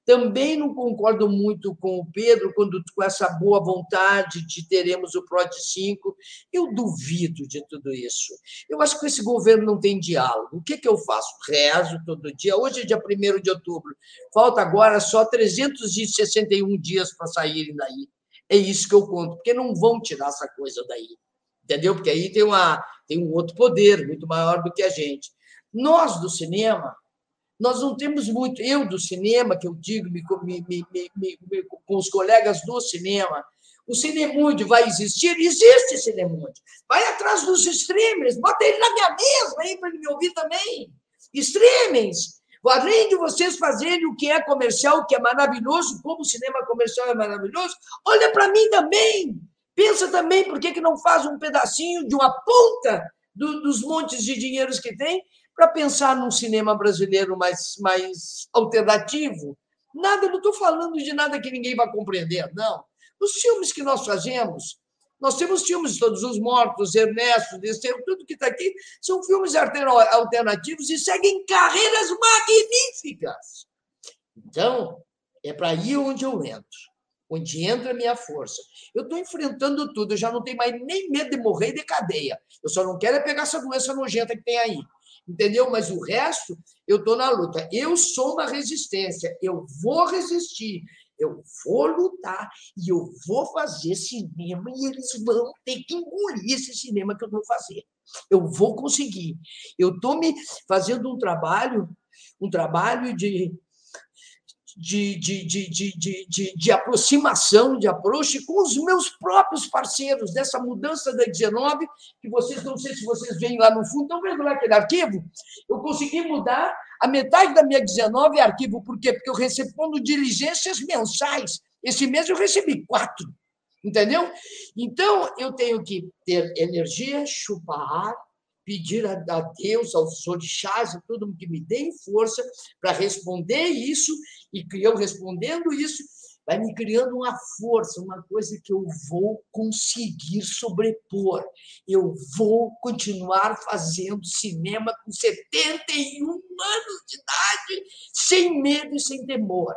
Também não concordo muito com o Pedro quando com essa boa vontade de teremos o PROD 5. Eu duvido de tudo isso. Eu acho que esse governo não tem diálogo. O que, que eu faço? Rezo todo dia. Hoje é dia 1 de outubro. Falta agora só 361 dias para saírem daí. É isso que eu conto, porque não vão tirar essa coisa daí. Entendeu? Porque aí tem, uma, tem um outro poder muito maior do que a gente. Nós do cinema nós não temos muito. Eu, do cinema, que eu digo me, me, me, com os colegas do cinema, o Cinemundo vai existir? Existe Cinemundo. Vai atrás dos streamers, bota ele na minha mesa aí para ele me ouvir também. Streamings. Além de vocês fazerem o que é comercial, o que é maravilhoso, como o cinema comercial é maravilhoso, olha para mim também. Pensa também por que, que não faz um pedacinho de uma ponta do, dos montes de dinheiros que tem para pensar num cinema brasileiro mais, mais alternativo. Nada, não estou falando de nada que ninguém vai compreender, não. Os filmes que nós fazemos, Nós temos filmes Todos os Mortos, Ernesto, Desterro, tudo que está aqui são filmes alternativos e seguem carreiras magníficas. Então, é para ir onde eu entro onde entra a minha força. Eu estou enfrentando tudo, eu já não tenho mais nem medo de morrer de cadeia. Eu só não quero é pegar essa doença nojenta que tem aí. Entendeu? Mas o resto, eu estou na luta. Eu sou uma resistência, eu vou resistir, eu vou lutar e eu vou fazer cinema e eles vão ter que engolir esse cinema que eu vou fazer. Eu vou conseguir. Eu estou me fazendo um trabalho, um trabalho de de, de, de, de, de, de, aproximação, de approach com os meus próprios parceiros dessa mudança da 19, que vocês, não sei se vocês veem lá no fundo, estão vendo lá aquele arquivo? Eu consegui mudar a metade da minha 19 é arquivo, por quê? Porque eu respondo diligências mensais. Esse mês eu recebi quatro, entendeu? Então, eu tenho que ter energia, chupar ar, pedir a, Deus, aos orixás, a todo mundo que me deem força para responder isso, e eu respondendo isso, vai me criando uma força, uma coisa que eu vou conseguir sobrepor. Eu vou continuar fazendo cinema com 71 anos de idade, sem medo e sem temor.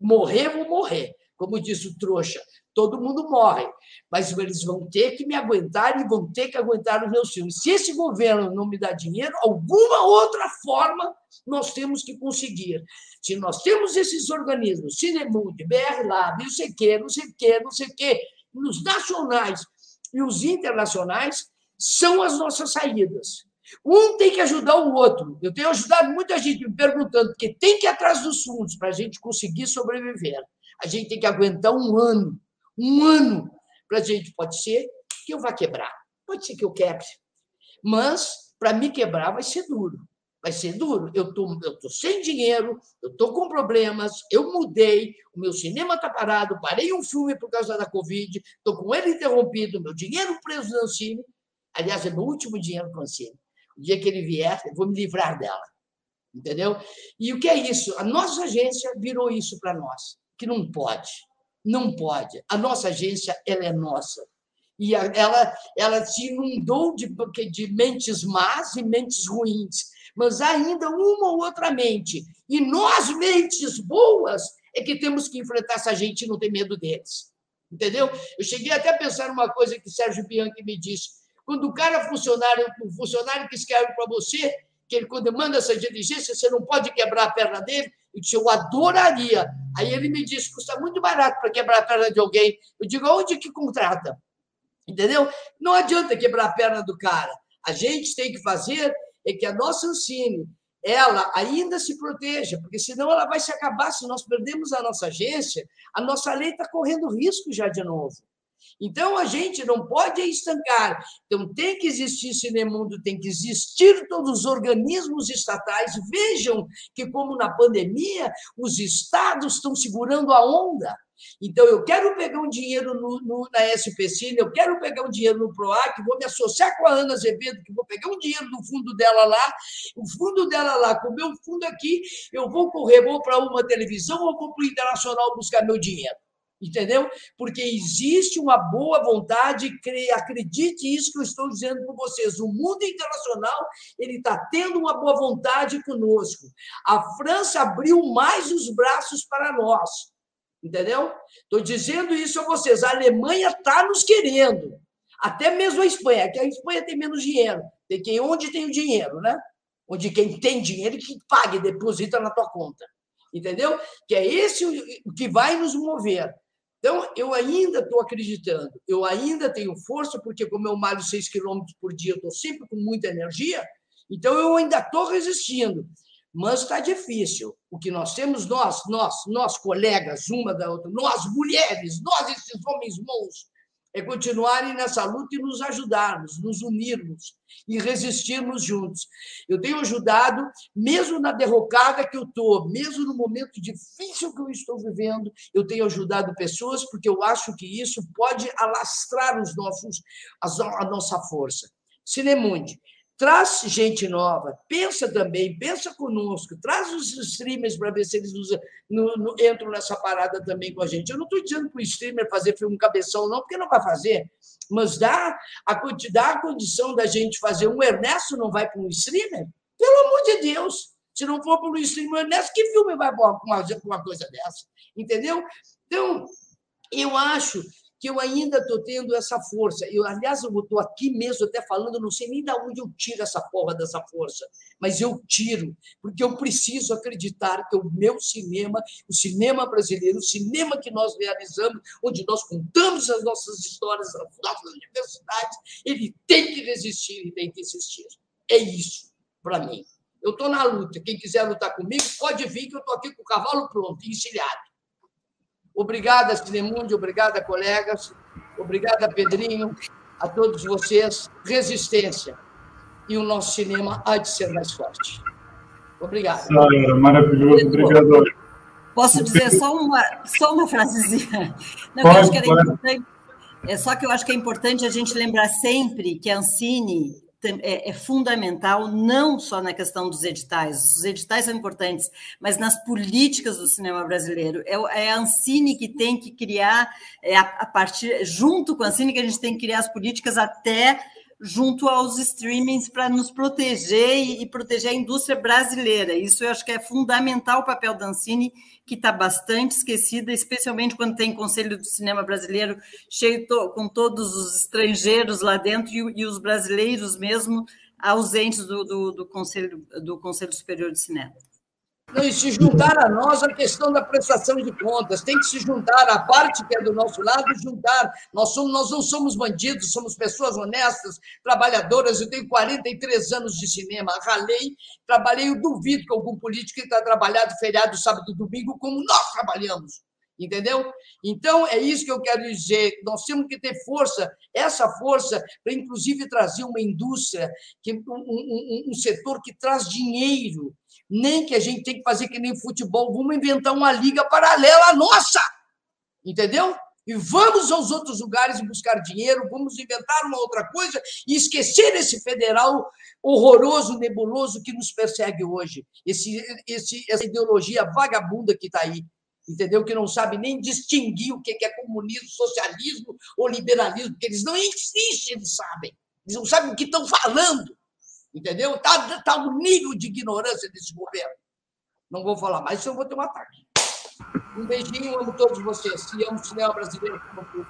Morrer, vou morrer. Como diz o trouxa, todo mundo morre, mas eles vão ter que me aguentar e vão ter que aguentar os meus filmes. Se esse governo não me dá dinheiro, alguma outra forma nós temos que conseguir. Se nós temos esses organismos, Cinemud, BR Lab, não sei o quê, não sei o quê, não sei o quê, os nacionais e os internacionais são as nossas saídas. Um tem que ajudar o outro. Eu tenho ajudado muita gente me perguntando, porque tem que ir atrás dos fundos para a gente conseguir sobreviver. A gente tem que aguentar um ano um ano para a gente. Pode ser que eu vá quebrar, pode ser que eu quebre, mas para me quebrar vai ser duro. Vai ser duro. Eu estou eu tô sem dinheiro, eu estou com problemas, eu mudei, o meu cinema está parado, parei um filme por causa da Covid, estou com ele interrompido, meu dinheiro preso no Ancine. Aliás, é meu último dinheiro com o Ancine. O dia que ele vier, eu vou me livrar dela. Entendeu? E o que é isso? A nossa agência virou isso para nós, que não pode. Não pode. A nossa agência ela é nossa. E ela, ela se inundou de, de mentes más e mentes ruins, mas ainda uma ou outra mente. E nós, mentes boas, é que temos que enfrentar essa gente e não ter medo deles. Entendeu? Eu cheguei até a pensar numa coisa que Sérgio Bianchi me disse. Quando o cara funcionário, o funcionário que escreve para você, que ele, quando manda essa diligência, você não pode quebrar a perna dele, eu disse, eu adoraria. Aí ele me disse, custa muito barato para quebrar a perna de alguém. Eu digo, onde que contrata? Entendeu? Não adianta quebrar a perna do cara. A gente tem que fazer é que a nossa ensine, ela ainda se proteja, porque senão ela vai se acabar. Se nós perdemos a nossa agência, a nossa lei está correndo risco já de novo. Então, a gente não pode estancar. Então, tem que existir Cinemundo, tem que existir todos os organismos estatais. Vejam que, como na pandemia, os estados estão segurando a onda. Então, eu quero pegar um dinheiro no, no, na SPCine, eu quero pegar um dinheiro no PROAC, vou me associar com a Ana Azevedo, que vou pegar um dinheiro do fundo dela lá, o fundo dela lá, com o meu fundo aqui, eu vou correr, vou para uma televisão ou vou para o internacional buscar meu dinheiro entendeu? Porque existe uma boa vontade, acredite isso que eu estou dizendo para vocês, o mundo internacional ele está tendo uma boa vontade conosco. A França abriu mais os braços para nós, entendeu? Estou dizendo isso a vocês, a Alemanha está nos querendo, até mesmo a Espanha, que a Espanha tem menos dinheiro, tem quem onde tem o dinheiro, né? Onde quem tem dinheiro que pague, deposita na tua conta entendeu? Que é esse o que vai nos mover. Então, eu ainda estou acreditando, eu ainda tenho força, porque como eu malho 6 quilômetros por dia, eu estou sempre com muita energia, então eu ainda estou resistindo. Mas está difícil. O que nós temos, nós, nós, nós, colegas, uma da outra, nós, mulheres, nós, esses homens bons, é continuarem nessa luta e nos ajudarmos, nos unirmos e resistirmos juntos. Eu tenho ajudado, mesmo na derrocada que eu estou, mesmo no momento difícil que eu estou vivendo, eu tenho ajudado pessoas porque eu acho que isso pode alastrar os nossos, a nossa força. Cinemundi, Traz gente nova, pensa também, pensa conosco, traz os streamers para ver se eles nos, no, no, entram nessa parada também com a gente. Eu não estou dizendo para o streamer fazer filme cabeção, não, porque não vai fazer, mas dá a, dá a condição da gente fazer. Um Ernesto não vai para um streamer? Pelo amor de Deus! Se não for para um streamer Ernesto, que filme vai para uma, uma coisa dessa? Entendeu? Então, eu acho que eu ainda estou tendo essa força. Eu, aliás, eu estou aqui mesmo até falando, não sei nem de onde eu tiro essa porra dessa força, mas eu tiro, porque eu preciso acreditar que o meu cinema, o cinema brasileiro, o cinema que nós realizamos, onde nós contamos as nossas histórias, as nossas diversidades, ele tem que resistir e tem que existir. É isso, para mim. Eu estou na luta. Quem quiser lutar comigo, pode vir, que eu estou aqui com o cavalo pronto, encilhado. Obrigada, Cinemundo, obrigada, colegas, obrigada, Pedrinho, a todos vocês. Resistência. E o nosso cinema há de ser mais forte. Obrigado. Sara, maravilhoso, obrigado. Posso dizer só uma, só uma frasezinha? Não, pode, eu acho que era importante. É só que eu acho que é importante a gente lembrar sempre que a Ancine é, é, fundamental, não só na questão dos editais, os editais são importantes, mas nas políticas do cinema brasileiro. É, é a Ancine que tem que criar, é a, a partir, junto com a Ancine, que a gente tem que criar as políticas até junto aos streamings para nos proteger e, proteger a indústria brasileira. Isso eu acho que é fundamental o papel da Ancine, que está bastante esquecida, especialmente quando tem Conselho do Cinema Brasileiro cheio to, com todos os estrangeiros lá dentro e, e os brasileiros mesmo ausentes do, do, do, Conselho, do Conselho Superior de Cinema. Não, e se juntar a nós a questão da prestação de contas, tem que se juntar a parte que é do nosso lado juntar. Nós, somos, nós não somos bandidos, somos pessoas honestas, trabalhadoras. Eu tenho 43 anos de cinema, ralei, trabalhei, eu duvido que algum político tenha trabalhado feriado, sábado domingo, como nós trabalhamos. Entendeu? Então, é isso que eu quero dizer. Nós temos que ter força, essa força, para inclusive trazer uma indústria, que, um, um, um setor que traz dinheiro nem que a gente tem que fazer que nem futebol, vamos inventar uma liga paralela nossa, entendeu? E vamos aos outros lugares buscar dinheiro, vamos inventar uma outra coisa e esquecer esse federal horroroso, nebuloso que nos persegue hoje, esse, esse, essa ideologia vagabunda que está aí, entendeu? Que não sabe nem distinguir o que é comunismo, socialismo ou liberalismo, porque eles não existem, eles sabem, eles não sabem o que estão falando. Entendeu? Está tá o nível de ignorância desse governo. Não vou falar mais, senão vou ter um ataque. Um beijinho, amo todos vocês. E amo o cinema brasileiro como tudo.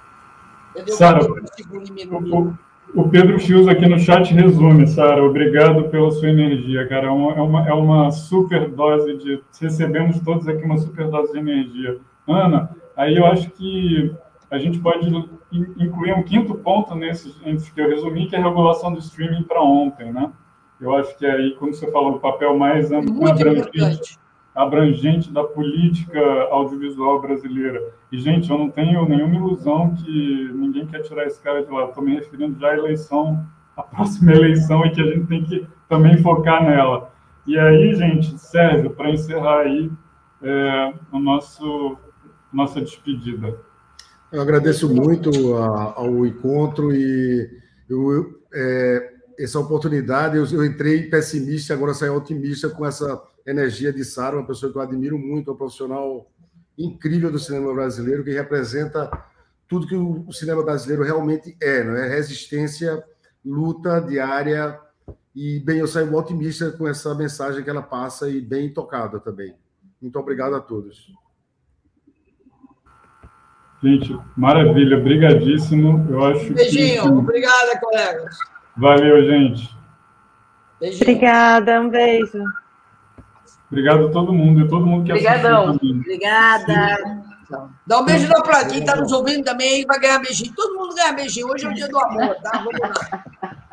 Entendeu? Sara, o, o Pedro Fius aqui no chat resume, Sara. Obrigado pela sua energia, cara. É uma, é uma, é uma super dose de. Recebemos todos aqui uma super dose de energia. Ana, aí eu acho que a gente pode incluir um quinto ponto nesse que eu resumi, que é a regulação do streaming para ontem, né? Eu acho que aí, quando você falou do papel mais abrangente, abrangente da política audiovisual brasileira. E, gente, eu não tenho nenhuma ilusão que ninguém quer tirar esse cara de lá. Estou me referindo já à eleição, à <laughs> próxima eleição, e que a gente tem que também focar nela. E aí, gente, Sérgio, para encerrar aí é, o nosso nossa despedida. Eu agradeço muito a, ao encontro e eu, é, essa oportunidade. Eu, eu entrei pessimista, agora saí otimista com essa energia de Sara, uma pessoa que eu admiro muito, uma profissional incrível do cinema brasileiro, que representa tudo que o, cinema brasileiro realmente é, não é? Resistência, luta diária e bem, eu saio otimista com essa mensagem que ela passa e bem tocada também. Muito obrigado a todos. Gente, maravilha, brigadíssimo. Eu acho Beijinho, que... obrigada, colegas. Valeu, gente. Beijinho. Obrigada, um beijo. Obrigado a todo mundo, e todo mundo que Obrigadão. assistiu. Obrigada. Dá um beijo para quem está nos ouvindo também, vai ganhar beijinho. Todo mundo ganha beijinho. Hoje é o dia do amor, tá? Vamos lá.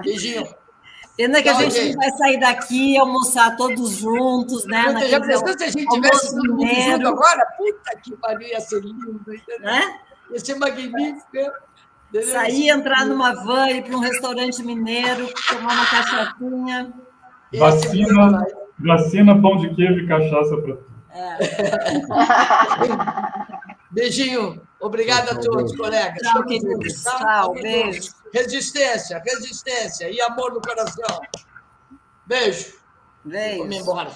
Beijinho. Pena que a gente não vai sair daqui e almoçar todos juntos, né? Você já pensou se a gente tivesse todo mundo junto agora? Puta que pariu, ia ser lindo, entendeu? Né? Ia ser magnífico. Sair, entrar numa van, ir para um restaurante mineiro, tomar uma cachaçinha. Vacina, vacina, pão de queijo e cachaça para tudo. É. <laughs> Beijinho. Obrigado a todos, colegas. Tchau, queridos. Tchau, beijo. Resistência, resistência e amor no coração. Beijo. Beijo. Vamos embora.